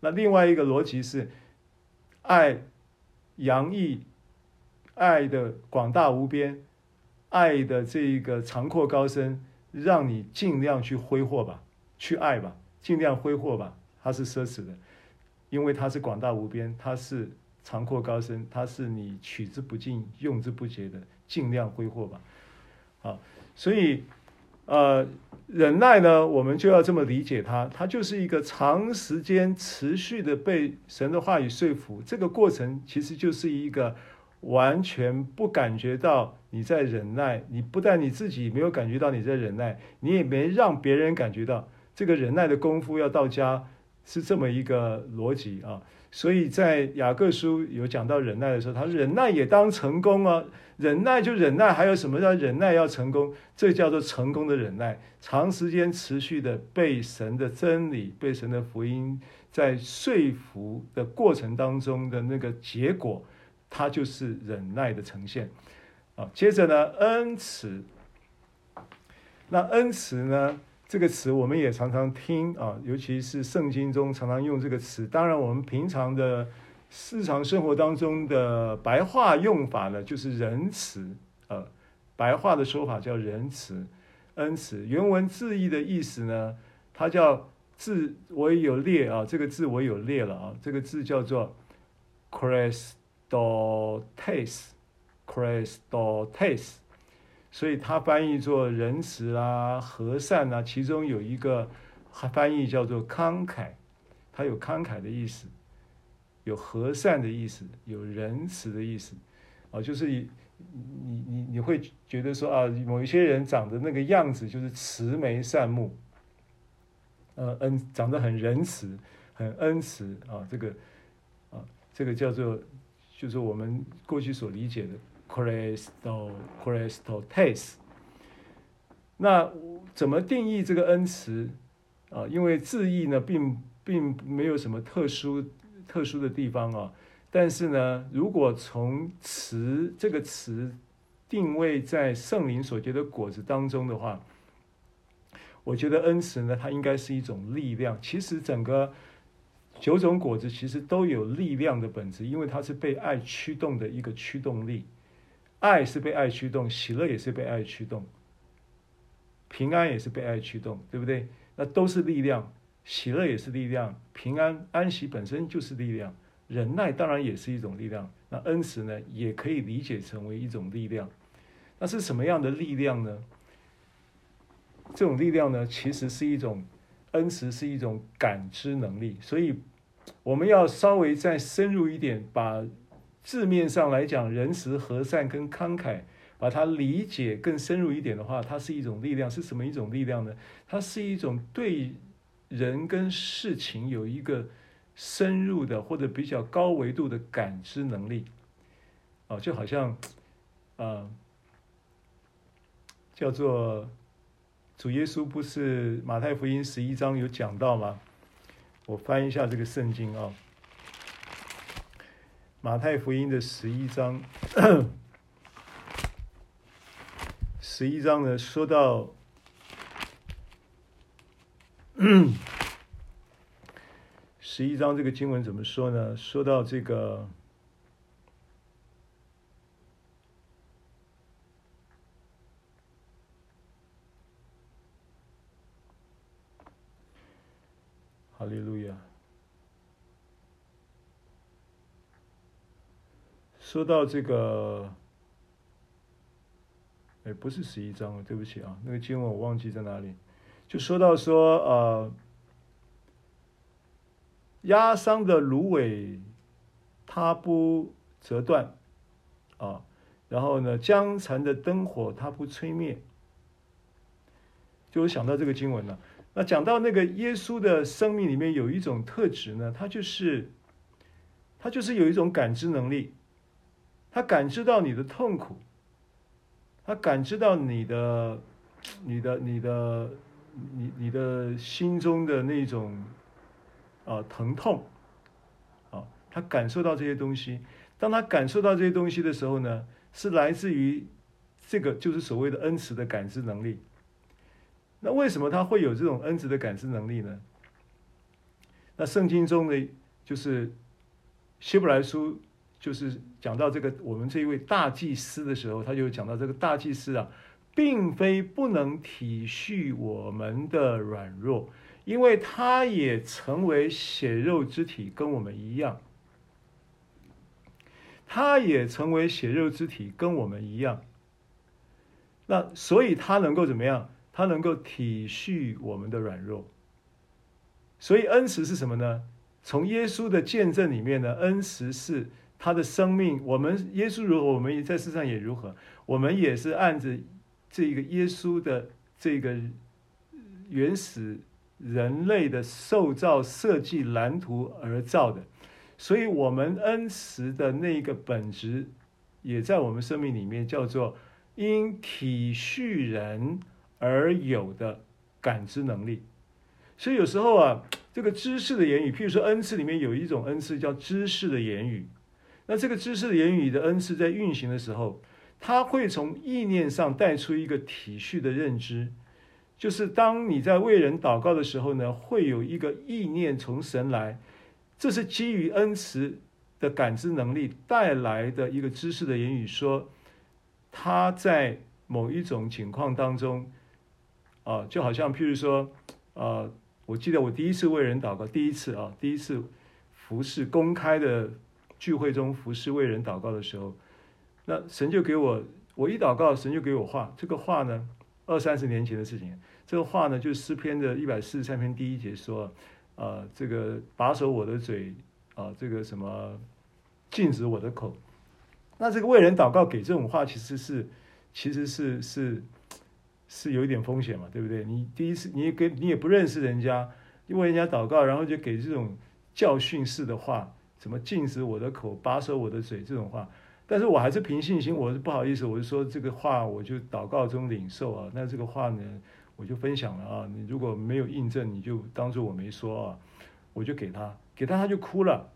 那另外一个逻辑是，爱洋溢，爱的广大无边。爱的这一个长阔高深，让你尽量去挥霍吧，去爱吧，尽量挥霍吧。它是奢侈的，因为它是广大无边，它是长阔高深，它是你取之不尽、用之不竭的，尽量挥霍吧。好，所以呃，忍耐呢，我们就要这么理解它，它就是一个长时间持续的被神的话语说服，这个过程其实就是一个。完全不感觉到你在忍耐，你不但你自己没有感觉到你在忍耐，你也没让别人感觉到这个忍耐的功夫要到家，是这么一个逻辑啊。所以在雅各书有讲到忍耐的时候，他忍耐也当成功啊，忍耐就忍耐，还有什么叫忍耐要成功？这叫做成功的忍耐，长时间持续的被神的真理、被神的福音在说服的过程当中的那个结果。它就是忍耐的呈现，啊，接着呢，恩慈。那恩慈呢，这个词我们也常常听啊，尤其是圣经中常常用这个词。当然，我们平常的日常生活当中的白话用法呢，就是仁慈，呃，白话的说法叫仁慈、恩慈。原文字义的意思呢，它叫字，我也有列啊，这个字我有列了啊，这个字叫做 Christ。dotes，Christotes，所以它翻译作仁慈啊、和善啊，其中有一个翻译叫做慷慨，它有慷慨的意思，有和善的意思，有仁慈的意思，啊，就是你你你你会觉得说啊，某一些人长得那个样子就是慈眉善目，呃，恩，长得很仁慈，很恩慈啊，这个啊，这个叫做。就是我们过去所理解的 “crystal” “crystal taste”，。那怎么定义这个恩慈啊？因为字义呢，并并没有什么特殊特殊的地方啊。但是呢，如果从词这个词定位在圣灵所结的果子当中的话，我觉得恩慈呢，它应该是一种力量。其实整个。九种果子其实都有力量的本质，因为它是被爱驱动的一个驱动力。爱是被爱驱动，喜乐也是被爱驱动，平安也是被爱驱动，对不对？那都是力量，喜乐也是力量，平安安息本身就是力量，忍耐当然也是一种力量。那恩慈呢，也可以理解成为一种力量。那是什么样的力量呢？这种力量呢，其实是一种。恩慈是一种感知能力，所以我们要稍微再深入一点，把字面上来讲，仁慈、和善跟慷慨，把它理解更深入一点的话，它是一种力量，是什么一种力量呢？它是一种对人跟事情有一个深入的或者比较高维度的感知能力，哦，就好像，呃，叫做。主耶稣不是马太福音十一章有讲到吗？我翻一下这个圣经啊，马太福音的十一章，十一章呢说到，十一章这个经文怎么说呢？说到这个。哈利路亚。说到这个，哎，不是十一章啊，对不起啊，那个经文我忘记在哪里。就说到说，呃，压伤的芦苇，它不折断，啊，然后呢，江残的灯火，它不吹灭。就我想到这个经文了。那讲到那个耶稣的生命里面有一种特质呢，他就是，他就是有一种感知能力，他感知到你的痛苦，他感知到你的、你的、你的、你、你的心中的那种啊、疼痛，啊，他感受到这些东西。当他感受到这些东西的时候呢，是来自于这个就是所谓的恩慈的感知能力。那为什么他会有这种恩慈的感知能力呢？那圣经中的就是希伯来书。就是讲到这个我们这一位大祭司的时候，他就讲到这个大祭司啊，并非不能体恤我们的软弱，因为他也成为血肉之体，跟我们一样。他也成为血肉之体，跟我们一样。那所以他能够怎么样？他能够体恤我们的软弱。所以恩慈是什么呢？从耶稣的见证里面呢，恩慈是。他的生命，我们耶稣如何，我们在世上也如何。我们也是按着这个耶稣的这个原始人类的受造设计蓝图而造的，所以，我们恩慈的那个本质，也在我们生命里面叫做因体恤人而有的感知能力。所以有时候啊，这个知识的言语，譬如说恩赐里面有一种恩赐叫知识的言语。那这个知识的言语的恩赐在运行的时候，它会从意念上带出一个体恤的认知，就是当你在为人祷告的时候呢，会有一个意念从神来，这是基于恩慈的感知能力带来的一个知识的言语，说他在某一种情况当中，啊，就好像譬如说，啊，我记得我第一次为人祷告，第一次啊，第一次服侍公开的。聚会中服侍为人祷告的时候，那神就给我，我一祷告，神就给我话。这个话呢，二三十年前的事情。这个话呢，就是诗篇的一百四十三篇第一节说，啊、这个把守我的嘴，啊、这个什么禁止我的口。那这个为人祷告给这种话，其实是，其实是是是有一点风险嘛，对不对？你第一次你也跟你也不认识人家，因为人家祷告，然后就给这种教训式的话。什么禁止我的口，把守我的嘴这种话，但是我还是凭信心，我是不好意思，我就说这个话，我就祷告中领受啊。那这个话呢，我就分享了啊。你如果没有印证，你就当做我没说啊。我就给他，给他，他就哭了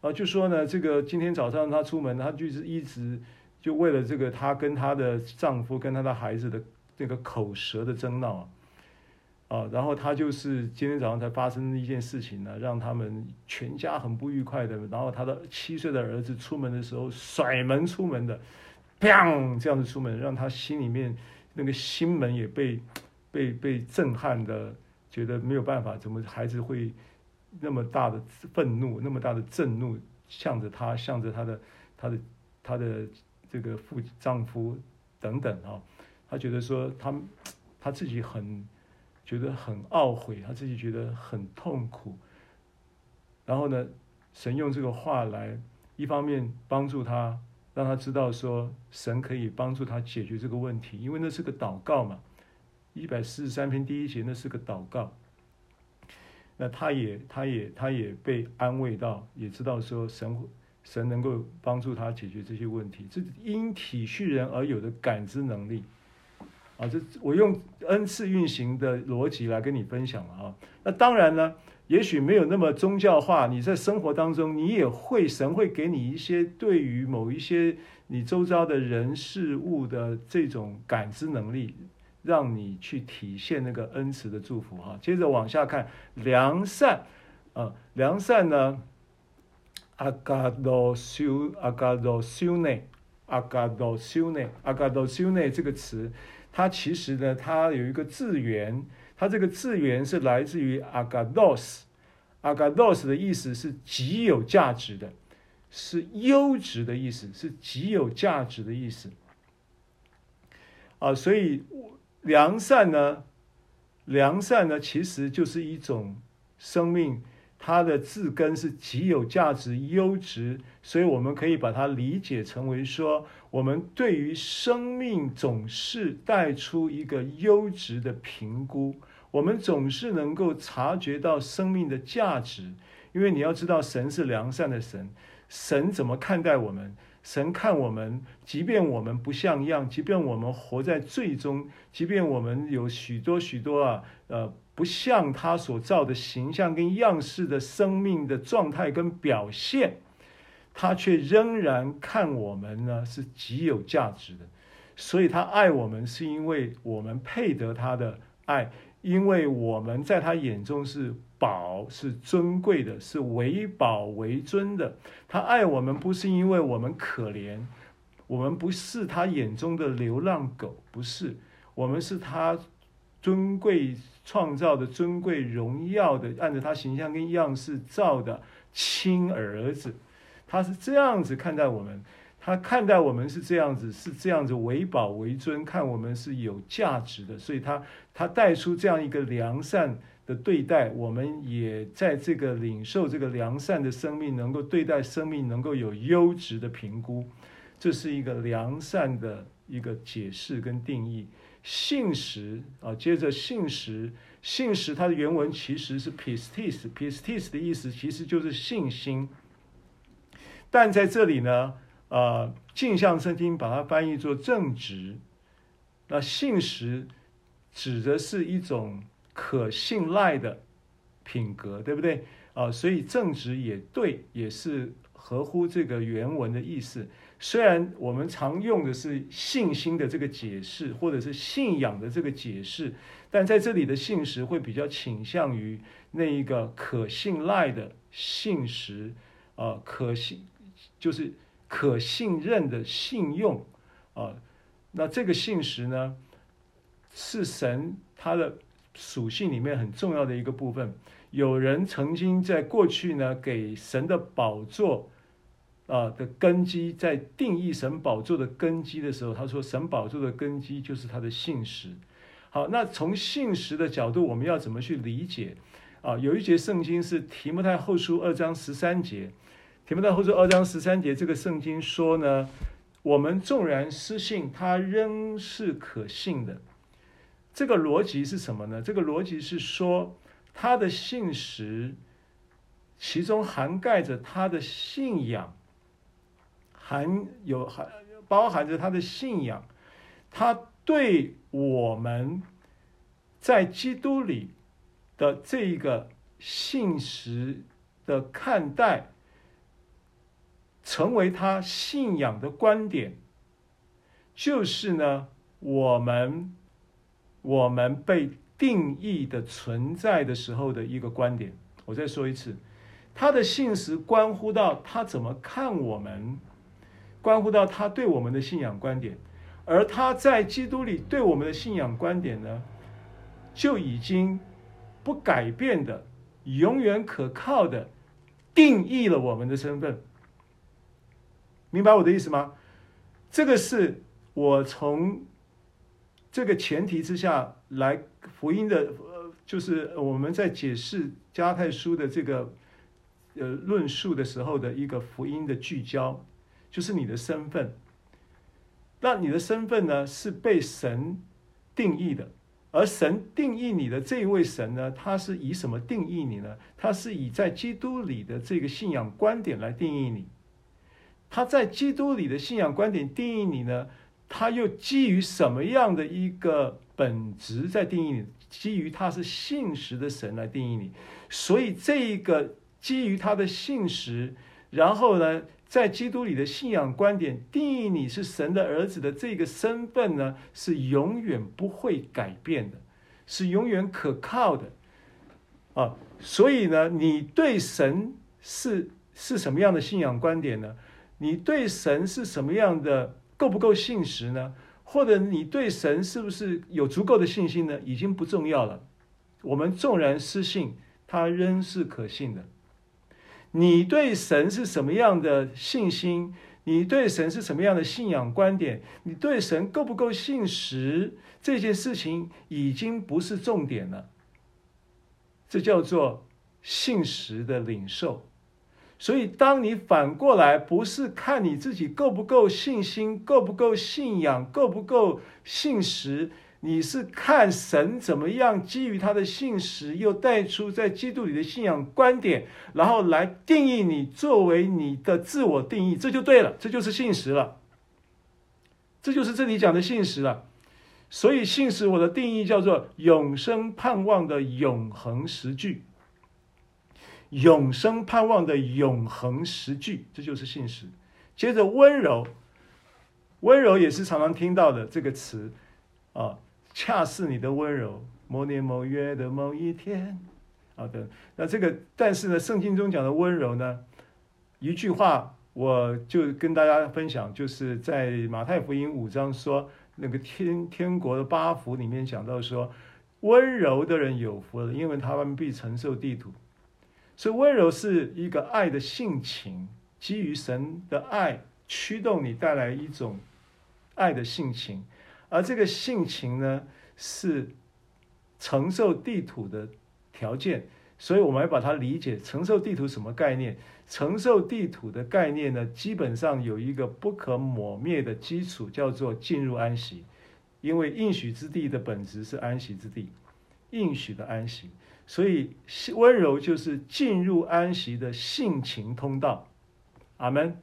啊，就说呢，这个今天早上他出门，他就是一直就为了这个他跟他的丈夫跟他的孩子的这个口舌的争闹啊。啊，然后他就是今天早上才发生的一件事情呢，让他们全家很不愉快的。然后他的七岁的儿子出门的时候甩门出门的，砰，这样子出门，让他心里面那个心门也被被被震撼的，觉得没有办法，怎么孩子会那么大的愤怒，那么大的震怒，向着他，向着他的他的他的这个父丈夫等等啊，他觉得说他他自己很。觉得很懊悔，他自己觉得很痛苦。然后呢，神用这个话来，一方面帮助他，让他知道说神可以帮助他解决这个问题，因为那是个祷告嘛。一百四十三篇第一节，那是个祷告。那他也，他也，他也被安慰到，也知道说神神能够帮助他解决这些问题，这因体恤人而有的感知能力。啊，这我用恩赐运行的逻辑来跟你分享了啊。那当然呢，也许没有那么宗教化。你在生活当中，你也会神会给你一些对于某一些你周遭的人事物的这种感知能力，让你去体现那个恩慈的祝福哈。接着往下看，良善啊，良善呢，阿嘎多修阿嘎多修内阿嘎多修内阿嘎多修内这个词。它其实呢，它有一个字源，它这个字源是来自于 agados，agados 的意思是极有价值的，是优质的意思，是极有价值的意思。啊，所以良善呢，良善呢，其实就是一种生命。它的字根是极有价值、优质，所以我们可以把它理解成为说，我们对于生命总是带出一个优质的评估，我们总是能够察觉到生命的价值，因为你要知道，神是良善的神，神怎么看待我们？神看我们，即便我们不像样，即便我们活在最终，即便我们有许多许多啊，呃，不像他所造的形象跟样式的生命的状态跟表现，他却仍然看我们呢是极有价值的。所以他爱我们，是因为我们配得他的爱，因为我们在他眼中是。宝是尊贵的，是为宝为尊的。他爱我们不是因为我们可怜，我们不是他眼中的流浪狗，不是，我们是他尊贵创造的尊贵荣耀的，按照他形象跟样式造的亲儿子。他是这样子看待我们，他看待我们是这样子，是这样子为宝为尊，看我们是有价值的，所以他他带出这样一个良善。的对待，我们也在这个领受这个良善的生命，能够对待生命，能够有优质的评估，这是一个良善的一个解释跟定义。信实啊，接着信实，信实它的原文其实是 pistis，pistis 的意思其实就是信心，但在这里呢，呃，镜像圣经把它翻译作正直，那信实指的是一种。可信赖的品格，对不对啊？所以正直也对，也是合乎这个原文的意思。虽然我们常用的是信心的这个解释，或者是信仰的这个解释，但在这里的信实会比较倾向于那一个可信赖的信实啊，可信就是可信任的信用啊。那这个信实呢，是神他的。属性里面很重要的一个部分，有人曾经在过去呢，给神的宝座啊的根基，在定义神宝座的根基的时候，他说神宝座的根基就是他的信实。好，那从信实的角度，我们要怎么去理解啊？有一节圣经是提摩太后书二章十三节，提摩太后书二章十三节，这个圣经说呢，我们纵然失信，他仍是可信的。这个逻辑是什么呢？这个逻辑是说，他的信实，其中涵盖着他的信仰，含有含包含着他的信仰，他对我们在基督里的这一个信实的看待，成为他信仰的观点，就是呢，我们。我们被定义的存在的时候的一个观点，我再说一次，他的信实关乎到他怎么看我们，关乎到他对我们的信仰观点，而他在基督里对我们的信仰观点呢，就已经不改变的、永远可靠的定义了我们的身份。明白我的意思吗？这个是我从。这个前提之下来，福音的，就是我们在解释加太书的这个呃论述的时候的一个福音的聚焦，就是你的身份。那你的身份呢，是被神定义的，而神定义你的这一位神呢，他是以什么定义你呢？他是以在基督里的这个信仰观点来定义你。他在基督里的信仰观点定义你呢？他又基于什么样的一个本质在定义你？基于他是信实的神来定义你，所以这一个基于他的信实，然后呢，在基督里的信仰观点定义你是神的儿子的这个身份呢，是永远不会改变的，是永远可靠的啊！所以呢，你对神是是什么样的信仰观点呢？你对神是什么样的？够不够信实呢？或者你对神是不是有足够的信心呢？已经不重要了。我们纵然失信，他仍是可信的。你对神是什么样的信心？你对神是什么样的信仰观点？你对神够不够信实？这件事情已经不是重点了。这叫做信实的领受。所以，当你反过来不是看你自己够不够信心、够不够信仰、够不够信实，你是看神怎么样基于他的信实，又带出在基督里的信仰观点，然后来定义你作为你的自我定义，这就对了，这就是信实了。这就是这里讲的信实了。所以信实我的定义叫做永生盼望的永恒实据。永生盼望的永恒实据，这就是信实。接着温柔，温柔也是常常听到的这个词啊。恰似你的温柔，某年某月的某一天，好的，那这个，但是呢，圣经中讲的温柔呢，一句话我就跟大家分享，就是在马太福音五章说那个天天国的八福里面讲到说，温柔的人有福了，因为他们必承受地土。所以温柔是一个爱的性情，基于神的爱驱动你带来一种爱的性情。而这个性情呢，是承受地土的条件，所以我们要把它理解。承受地土什么概念？承受地土的概念呢，基本上有一个不可磨灭的基础，叫做进入安息。因为应许之地的本质是安息之地，应许的安息，所以温柔就是进入安息的性情通道。阿门。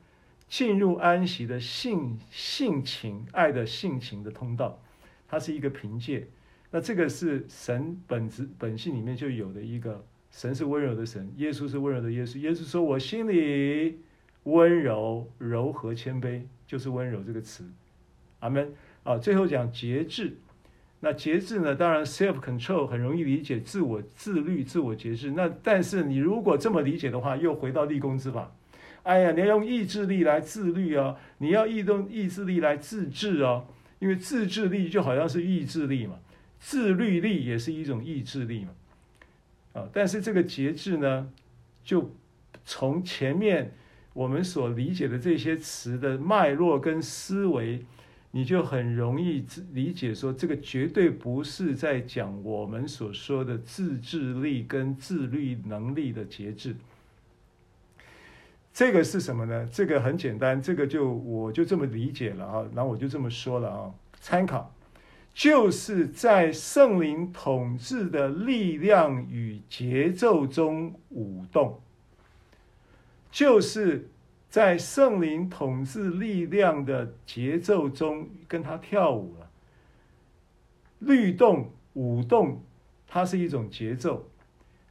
进入安息的性性情，爱的性情的通道，它是一个凭借。那这个是神本质本性里面就有的一个，神是温柔的神，耶稣是温柔的耶稣。耶稣说：“我心里温柔、柔和、谦卑，就是温柔这个词。”阿门。啊，最后讲节制。那节制呢？当然，self control 很容易理解，自我自律、自我节制。那但是你如果这么理解的话，又回到立功之法。哎呀，你要用意志力来自律哦，你要用意志力来自制哦，因为自制力就好像是意志力嘛，自律力也是一种意志力嘛，啊，但是这个节制呢，就从前面我们所理解的这些词的脉络跟思维，你就很容易理解说，这个绝对不是在讲我们所说的自制力跟自律能力的节制。这个是什么呢？这个很简单，这个就我就这么理解了啊，然后我就这么说了啊，参考，就是在圣灵统治的力量与节奏中舞动，就是在圣灵统治力量的节奏中跟他跳舞了，律动舞动，它是一种节奏，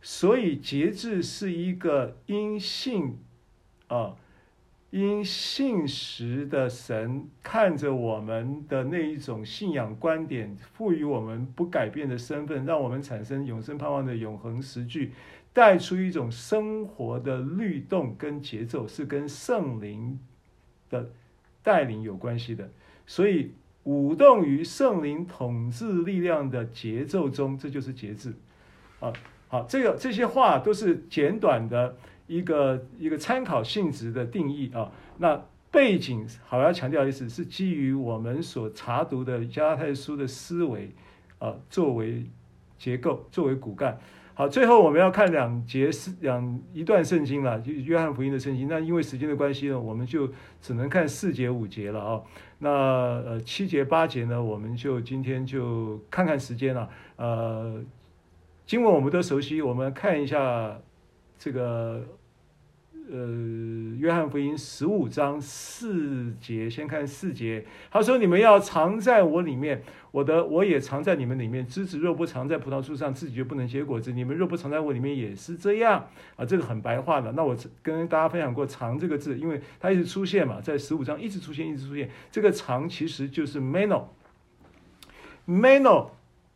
所以节制是一个因性。啊，因信实的神看着我们的那一种信仰观点，赋予我们不改变的身份，让我们产生永生盼望的永恒实据，带出一种生活的律动跟节奏，是跟圣灵的带领有关系的。所以舞动于圣灵统治力量的节奏中，这就是节制。啊，好，这个这些话都是简短的。一个一个参考性质的定义啊，那背景好要强调的是，是基于我们所查读的加拉太书的思维啊，作为结构，作为骨干。好，最后我们要看两节是两一段圣经了，就约翰福音的圣经。那因为时间的关系呢，我们就只能看四节五节了啊。那呃七节八节呢，我们就今天就看看时间了。呃，经文我们都熟悉，我们看一下。这个呃，约翰福音十五章四节，先看四节。他说：“你们要藏在我里面，我的我也藏在你们里面。枝子若不藏在葡萄树上，自己就不能结果子。你们若不藏在我里面，也是这样啊。”这个很白话的。那我跟大家分享过“藏”这个字，因为它一直出现嘛，在十五章一直出现，一直出现。这个“藏”其实就是 meno，meno，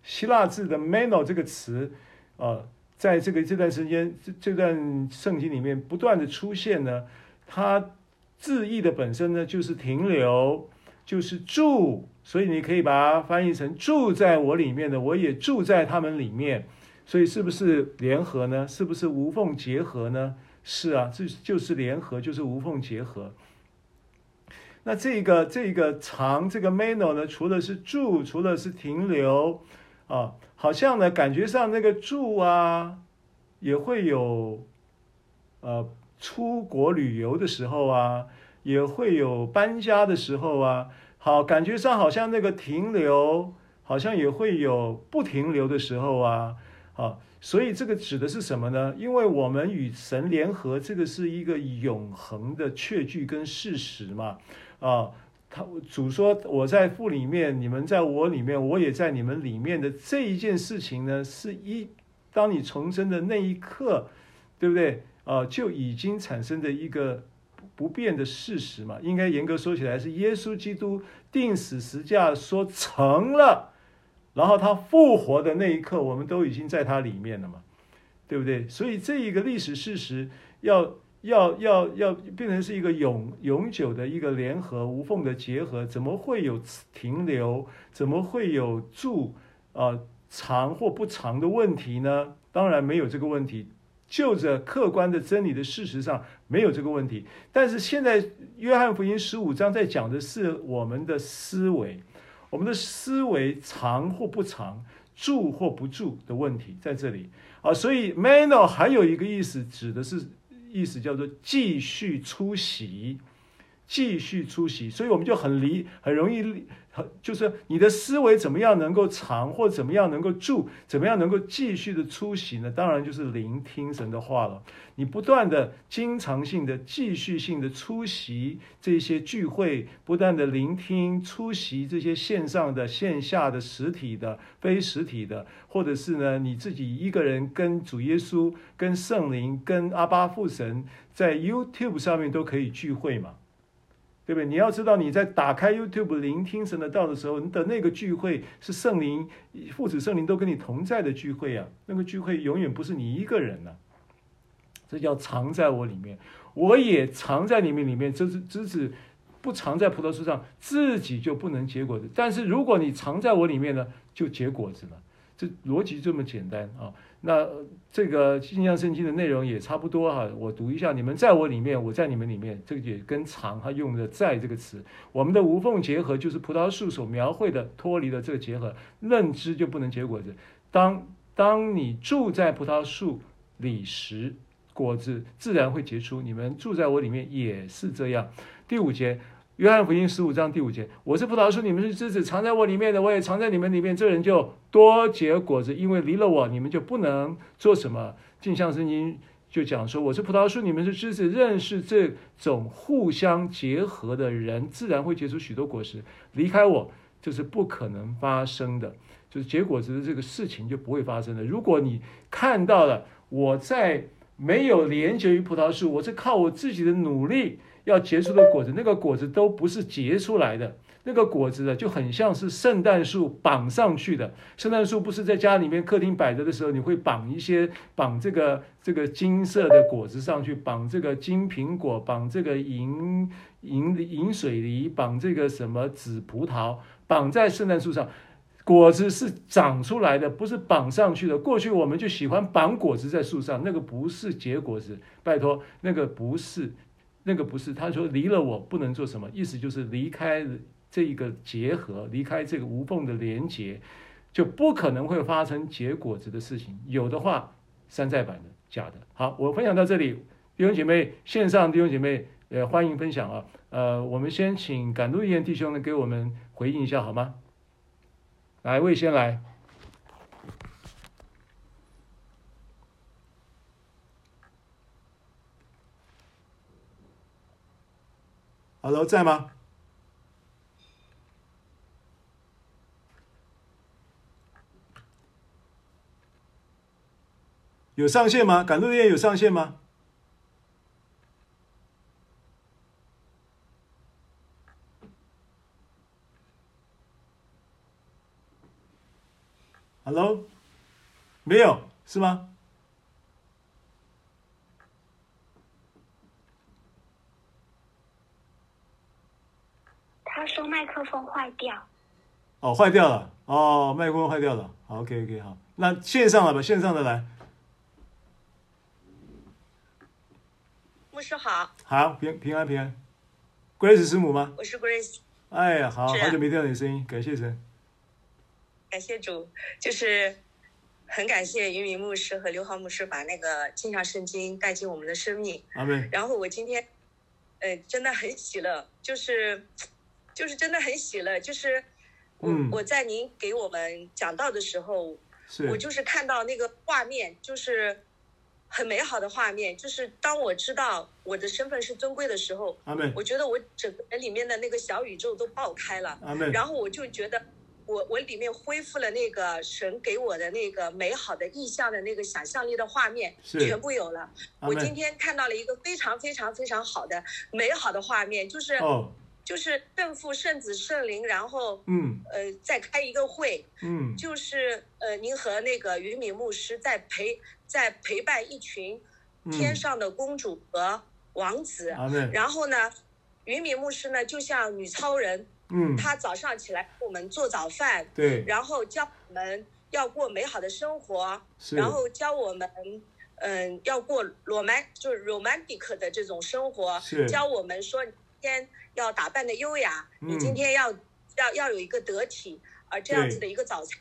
希腊字的 meno 这个词啊。在这个这段时间，这这段圣经里面不断的出现呢，它字义的本身呢就是停留，就是住，所以你可以把它翻译成住在我里面的，我也住在他们里面，所以是不是联合呢？是不是无缝结合呢？是啊，这就是联合，就是无缝结合。那这个这个长这个 meno 呢，除了是住，除了是停留。啊，好像呢，感觉上那个住啊，也会有，呃，出国旅游的时候啊，也会有搬家的时候啊。好，感觉上好像那个停留，好像也会有不停留的时候啊，啊，所以这个指的是什么呢？因为我们与神联合，这个是一个永恒的确据跟事实嘛，啊，他主说我在父里面，你们在我里面，我也在你们里面的这一件事情呢，是一当你重生的那一刻，对不对？啊，就已经产生的一个。不变的事实嘛，应该严格说起来是耶稣基督钉死十架说成了，然后他复活的那一刻，我们都已经在他里面了嘛，对不对？所以这一个历史事实要要要要变成是一个永永久的一个联合无缝的结合，怎么会有停留？怎么会有住啊长或不长的问题呢？当然没有这个问题。就着客观的真理的事实上没有这个问题，但是现在约翰福音十五章在讲的是我们的思维，我们的思维长或不长，住或不住的问题在这里啊，所以 mano 还有一个意思，指的是意思叫做继续出席。继续出席，所以我们就很离很容易，很就是你的思维怎么样能够长，或怎么样能够住，怎么样能够继续的出席呢？当然就是聆听神的话了。你不断的、经常性的、继续性的出席这些聚会，不断的聆听、出席这些线上的、线下的、实体的、非实体的，或者是呢你自己一个人跟主耶稣、跟圣灵、跟阿爸父神在 YouTube 上面都可以聚会嘛。对不对？你要知道，你在打开 YouTube 聆听神的道的时候，你的那个聚会是圣灵、父子圣灵都跟你同在的聚会啊。那个聚会永远不是你一个人呐、这叫藏在我里面，我也藏在你们里面。这是只是不藏在葡萄树上，自己就不能结果子。但是如果你藏在我里面呢，就结果子了。这逻辑这么简单啊。那这个镜像圣经的内容也差不多哈，我读一下：你们在我里面，我在你们里面。这个也跟常他用的“在”这个词，我们的无缝结合就是葡萄树所描绘的脱离了这个结合，认知就不能结果子。当当你住在葡萄树里时，果子自然会结出。你们住在我里面也是这样。第五节。约翰福音十五章第五节：“我是葡萄树，你们是枝子，藏在我里面的，我也藏在你们里面。这人就多结果子，因为离了我，你们就不能做什么。”镜像圣经就讲说：“我是葡萄树，你们是枝子，认识这种互相结合的人，自然会结出许多果实。离开我，这是不可能发生的，就是结果子的这个事情就不会发生的。如果你看到了我在没有连接于葡萄树，我是靠我自己的努力。”要结出的果子，那个果子都不是结出来的，那个果子呢，就很像是圣诞树绑上去的。圣诞树不是在家里面客厅摆着的时候，你会绑一些绑这个这个金色的果子上去，绑这个金苹果，绑这个银银银水梨，绑这个什么紫葡萄，绑在圣诞树上，果子是长出来的，不是绑上去的。过去我们就喜欢绑果子在树上，那个不是结果子，拜托，那个不是。那个不是，他说离了我不能做什么，意思就是离开这一个结合，离开这个无缝的连接，就不可能会发生结果子的事情。有的话，山寨版的，假的。好，我分享到这里，弟兄姐妹，线上弟兄姐妹，呃，欢迎分享啊。呃，我们先请赶路一言弟兄呢给我们回应一下好吗？来，魏先来。Hello，在吗？有上线吗？赶路业有上线吗？Hello，没有，是吗？说麦克风坏掉，哦，坏掉了，哦，麦克风坏掉了，好，OK，OK，好，那线上了吧，线上的来，牧师好，好，平平安平安，Grace 师母吗？我是 Grace，哎呀，好，好久没听到你声音，感谢神，感谢主，就是很感谢于明牧师和刘浩牧师把那个镜像圣经带进我们的生命，阿门。然后我今天，呃，真的很喜乐，就是。就是真的很喜乐，就是，我我在您给我们讲到的时候，我就是看到那个画面，就是很美好的画面。就是当我知道我的身份是尊贵的时候，我觉得我整个人里面的那个小宇宙都爆开了。然后我就觉得。我我里面恢复了那个神给我的那个美好的意象的那个想象力的画面，全部有了。我今天看到了一个非常非常非常好的美好的画面，就是、哦、就是圣父、圣子、圣灵，然后嗯。呃再开一个会，嗯，就是呃您和那个云敏牧师在陪在陪伴一群天上的公主和王子，嗯、然后呢，云敏牧师呢就像女超人。嗯，她早上起来给我们做早饭，对，然后教我们要过美好的生活，然后教我们，嗯，要过罗曼就是 romantic 的这种生活，教我们说天要打扮的优雅，嗯、你今天要要要有一个得体，而这样子的一个早餐，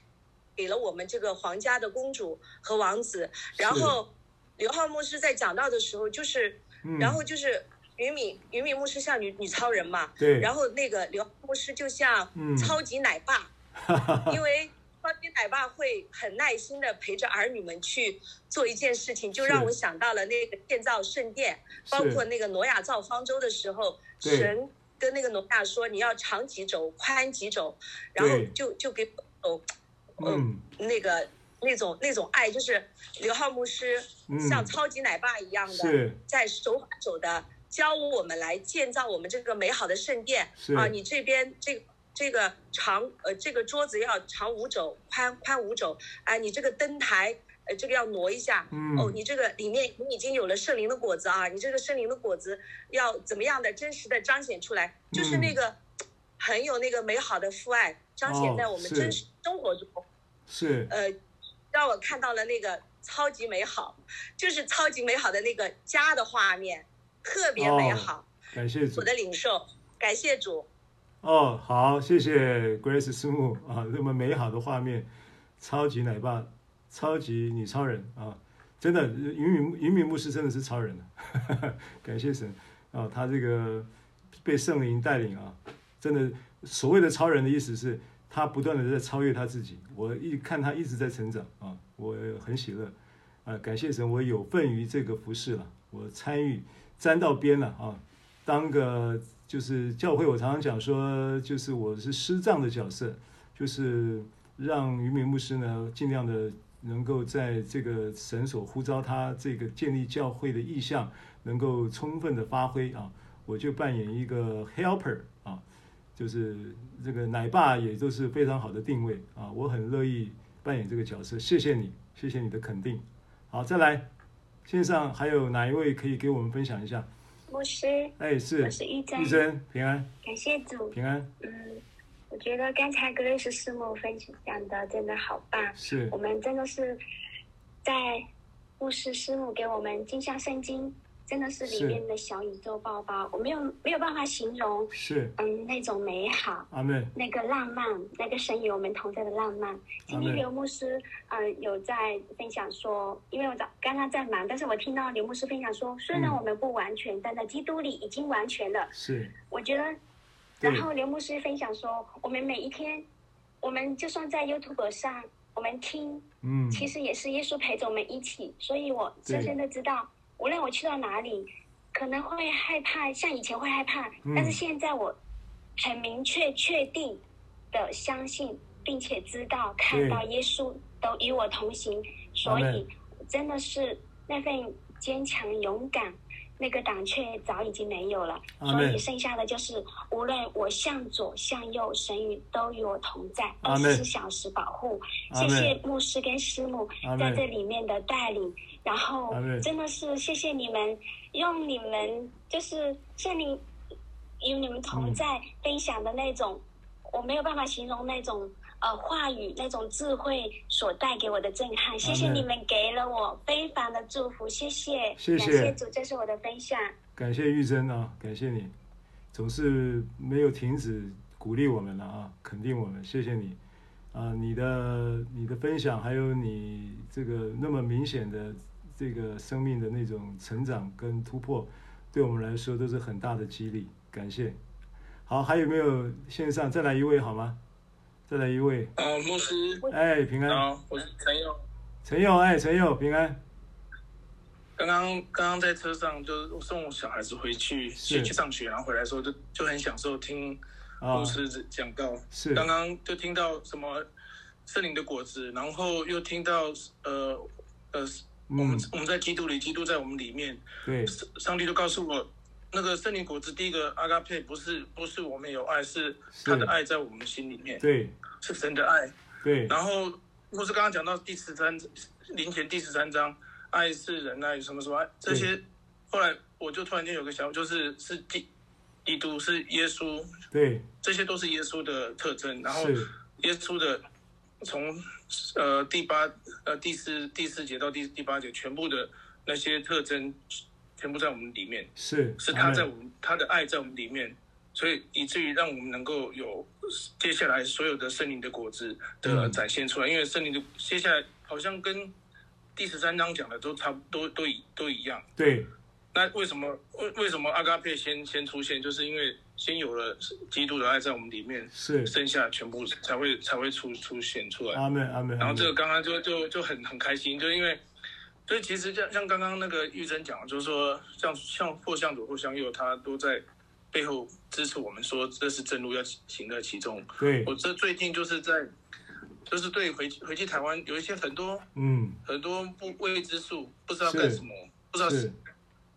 给了我们这个皇家的公主和王子。然后刘浩牧师在讲到的时候，就是，嗯、然后就是。于敏于敏牧师像女女超人嘛，对，然后那个刘牧师就像超级奶爸，嗯、因为超级奶爸会很耐心的陪着儿女们去做一件事情，就让我想到了那个建造圣殿，包括那个挪亚造方舟的时候，神跟那个挪亚说，你要长几肘，宽几肘，然后就就给哦，嗯，那个那种那种爱，就是刘浩牧师像超级奶爸一样的，在手把手的。教我们来建造我们这个美好的圣殿。啊！你这边这个、这个长呃这个桌子要长五肘，宽宽五肘。哎，你这个灯台呃这个要挪一下。嗯。哦，你这个里面你已经有了圣灵的果子啊！你这个圣灵的果子要怎么样的真实的彰显出来？就是那个很有那个美好的父爱彰显在我们真实生活中。是。呃，让我看到了那个超级美好，就是超级美好的那个家的画面。特别美好，哦、感谢主。我的领受，感谢主。哦，好，谢谢 Grace 师母啊，这么美好的画面，超级奶爸，超级女超人啊，真的，云敏云敏牧师真的是超人，感谢神啊，他这个被圣灵带领啊，真的，所谓的超人的意思是，他不断的在超越他自己。我一看他一直在成长啊，我很喜乐啊，感谢神，我有份于这个服饰了，我参与。沾到边了啊！当个就是教会，我常常讲说，就是我是师长的角色，就是让于敏牧师呢，尽量的能够在这个神所呼召他这个建立教会的意向，能够充分的发挥啊！我就扮演一个 helper 啊，就是这个奶爸也都是非常好的定位啊！我很乐意扮演这个角色，谢谢你，谢谢你的肯定。好，再来。线上还有哪一位可以给我们分享一下？牧师，哎，是，我是玉珍，玉珍平安，感谢主，平安。嗯，我觉得刚才格瑞斯师母分享的真的好棒，是我们真的是在牧师师母给我们镜像圣经。真的是里面的小宇宙宝宝，我没有没有办法形容，是嗯那种美好，阿门，那个浪漫，那个神与我们同在的浪漫。今天刘牧师嗯、呃、有在分享说，因为我早刚刚在忙，但是我听到刘牧师分享说，虽然我们不完全，嗯、但在基督里已经完全了。是，我觉得，然后刘牧师分享说，我们每一天，我们就算在 YouTube 上，我们听，嗯，其实也是耶稣陪着我们一起，所以我深深的知道。无论我去到哪里，可能会害怕，像以前会害怕，嗯、但是现在我很明确、确定的相信，并且知道、看到耶稣都与我同行，所以真的是那份坚强、勇敢。那个胆怯早已经没有了，所以剩下的就是无论我向左向右，神与都与我同在，二十四小时保护。谢谢牧师跟师母在这里面的带领，然后真的是谢谢你们，用你们就是像你与你们同在分享的那种，我没有办法形容那种。呃，话语那种智慧所带给我的震撼，谢谢你们给了我非凡的祝福，谢谢，谢谢，感谢主，这是我的分享。感谢玉珍啊，感谢你，总是没有停止鼓励我们了啊，肯定我们，谢谢你。啊，你的你的分享，还有你这个那么明显的这个生命的那种成长跟突破，对我们来说都是很大的激励，感谢。好，还有没有线上再来一位好吗？再来一位。哦，牧师。哎，平安。好，我是陈佑。陈佑，哎，陈佑，平安。刚刚刚刚在车上就是送我小孩子回去去去上学，然后回来的时候就就很享受听牧师讲道。哦、是。刚刚就听到什么圣灵的果子，然后又听到呃呃，我们、嗯、我们在基督里，基督在我们里面。对。上帝就告诉我。那个圣灵果子，第一个阿嘎佩不是不是我们有爱，是他的爱在我们心里面，对，是神的爱，对。然后或是刚刚讲到第十三灵前第十三章，爱是仁爱什么什么爱这些，后来我就突然间有个想法，就是是基基督是耶稣，对，这些都是耶稣的特征。然后耶稣的从呃第八呃第四第四节到第第八节全部的那些特征。全部在我们里面，是是他在我们他的爱在我们里面，所以以至于让我们能够有接下来所有的圣灵的果子的展现出来。嗯、因为圣灵的接下来好像跟第十三章讲的都差不多，都一都一样。对，那为什么为为什么阿嘎佩先先出现？就是因为先有了基督的爱在我们里面，是剩下全部才会才会出出现出来。阿门阿门。然后这个刚刚就就就很很开心，就因为。所以其实像像刚刚那个玉珍讲，就是说像像或向左或向右，他都在背后支持我们，说这是正路要行在其中。对，我这最近就是在，就是对回回去台湾有一些很多嗯很多不未知数，不知道干什么，不知道是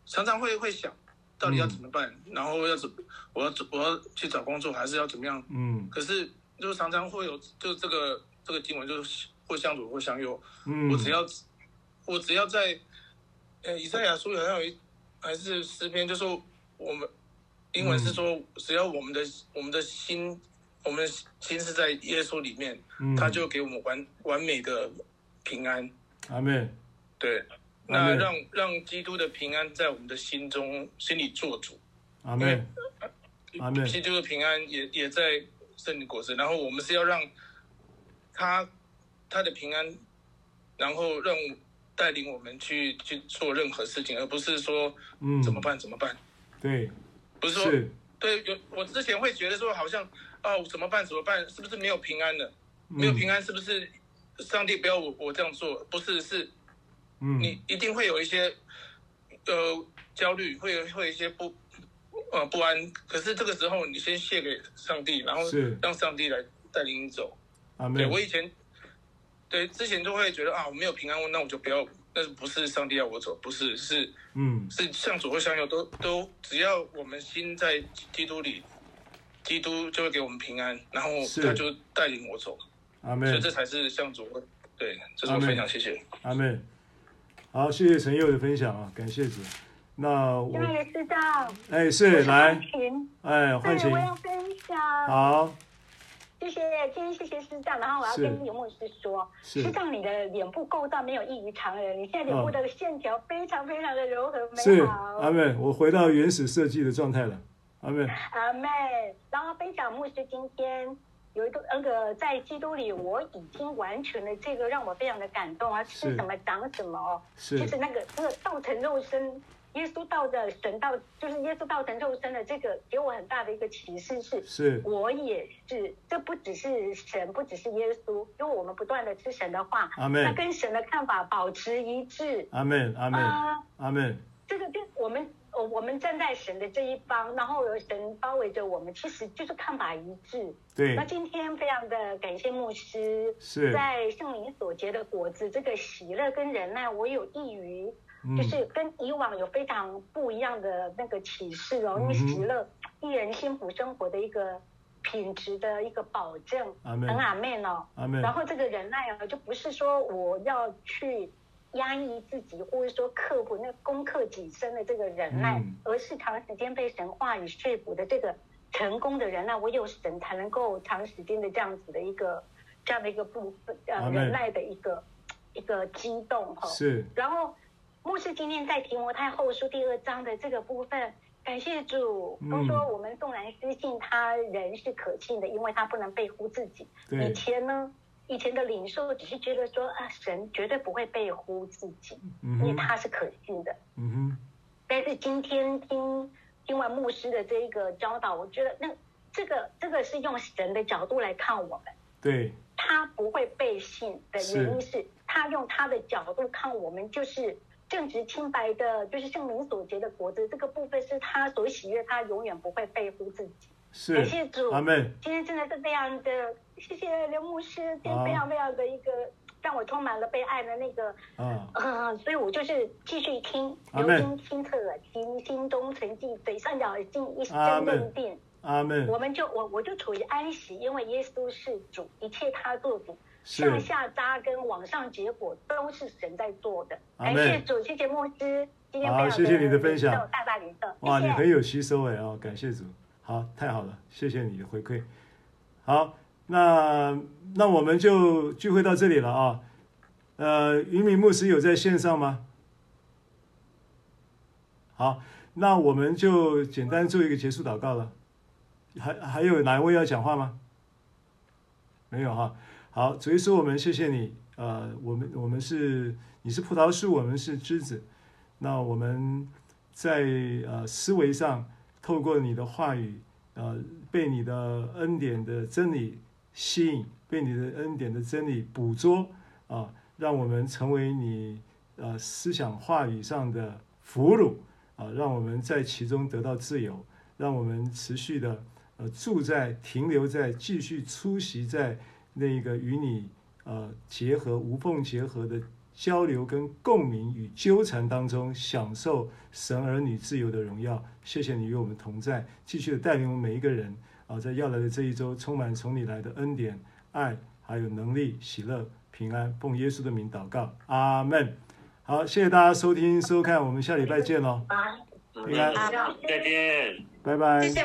常常会会想到底要怎么办，嗯、然后要怎我要我要去找工作还是要怎么样？嗯，可是就常常会有就这个这个经文就是或向左或向右，嗯，我只要。我只要在，呃，以赛亚书好像有一还是诗篇，就说我们英文是说，只要我们的我们的心，我们的心是在耶稣里面，嗯、他就给我们完完美的平安。阿门。对，那让让基督的平安在我们的心中心里做主。阿门。阿门。基督的平安也也在圣灵果实，然后我们是要让他他的平安，然后让。带领我们去去做任何事情，而不是说，嗯，怎么办？怎么办？对，不是说，是对，有我之前会觉得说，好像，哦，怎么办？怎么办？是不是没有平安了？嗯、没有平安，是不是上帝不要我我这样做？不是，是，嗯，你一定会有一些，呃，焦虑，会有会有一些不，呃，不安。可是这个时候，你先谢给上帝，然后让上帝来带领你走。啊，对我以前。对，之前就会觉得啊，我没有平安，那我就不要。但是不是上帝要我走？不是，是嗯，是向左或向右都都，只要我们心在基督里，基督就会给我们平安，然后他就带领我走。阿门。所以这才是向左。对，这是我分享，谢谢。阿门。好，谢谢陈佑的分享啊，感谢主。那我也知道。哎，是来。哎，欢迎。我要分享。好。谢谢，今天谢谢师长，然后我要跟刘牧师说，师长你的脸部构造没有异于常人，你现在脸部的线条非常非常的柔和美好。是，阿妹，我回到原始设计的状态了，阿妹。阿妹，然后分享牧师今天有一个那个在基督里我已经完全了这个让我非常的感动啊，吃什么长什么哦，是，就是那个那个道成肉身。耶稣道的神道，就是耶稣道成肉身的这个，给我很大的一个启示是，是我也是，这不只是神，不只是耶稣，因为我们不断的吃神的话，阿门。那跟神的看法保持一致，阿门，阿门，阿门。这个就我们，我们站在神的这一方，然后有神包围着我们，其实就是看法一致。对。那今天非常的感谢牧师，是在圣灵所结的果子，这个喜乐跟忍耐，我有益于。就是跟以往有非常不一样的那个启示哦，因为喜乐一人幸福生活的一个品质的一个保证，很阿门哦，阿门然后这个忍耐啊，就不是说我要去压抑自己，或者说克服那攻克己身的这个忍耐，而是长时间被神话语说服的这个成功的人，那，唯有神才能够长时间的这样子的一个这样的一个部分呃忍耐的一个一个激动哈，是，然后。牧师今天在提摩太后书第二章的这个部分，感谢主，都说我们纵然失信，他人是可信的，因为他不能背乎自己。以前呢，以前的领受只是觉得说啊，神绝对不会背乎自己，因为他是可信的。嗯哼。但是今天听听完牧师的这一个教导，我觉得那这个这个是用神的角度来看我们，对，他不会背信的原因是，是他用他的角度看我们就是正直清白的，就是圣灵所结的果子，这个部分是他所喜悦，他永远不会背乎自己。是，感谢主，阿门。今天真的是非常的，谢谢刘牧师，今天非常非常的一个。让我充满了被爱的那个，嗯、呃，所以我就是继续听，留心听侧耳听，心中存记，嘴上咬进，一生认定。阿门。我们就我我就处于安息，因为耶稣是主，一切他做主，上下扎根，往上结果，都是神在做的。感谢主，谢谢牧师，今天非常谢谢你的分享，大大领受。哇，你很有吸收哎哦，感谢主，好，太好了，谢谢你的回馈，好。那那我们就聚会到这里了啊，呃，云敏牧师有在线上吗？好，那我们就简单做一个结束祷告了。还还有哪一位要讲话吗？没有哈。好，主耶稣，我们谢谢你。呃，我们我们是你是葡萄树，我们是枝子。那我们在呃思维上，透过你的话语，呃，被你的恩典的真理。吸引，被你的恩典的真理捕捉啊，让我们成为你呃思想话语上的俘虏啊，让我们在其中得到自由，让我们持续的呃住在停留在继续出席在那个与你呃结合无缝结合的交流跟共鸣与纠缠当中，享受神儿女自由的荣耀。谢谢你与我们同在，继续的带领我们每一个人。啊，在要来的这一周，充满从你来的恩典、爱，还有能力、喜乐、平安，奉耶稣的名祷告，阿门。好，谢谢大家收听收看，我们下礼拜见喽。平安，再见，拜拜。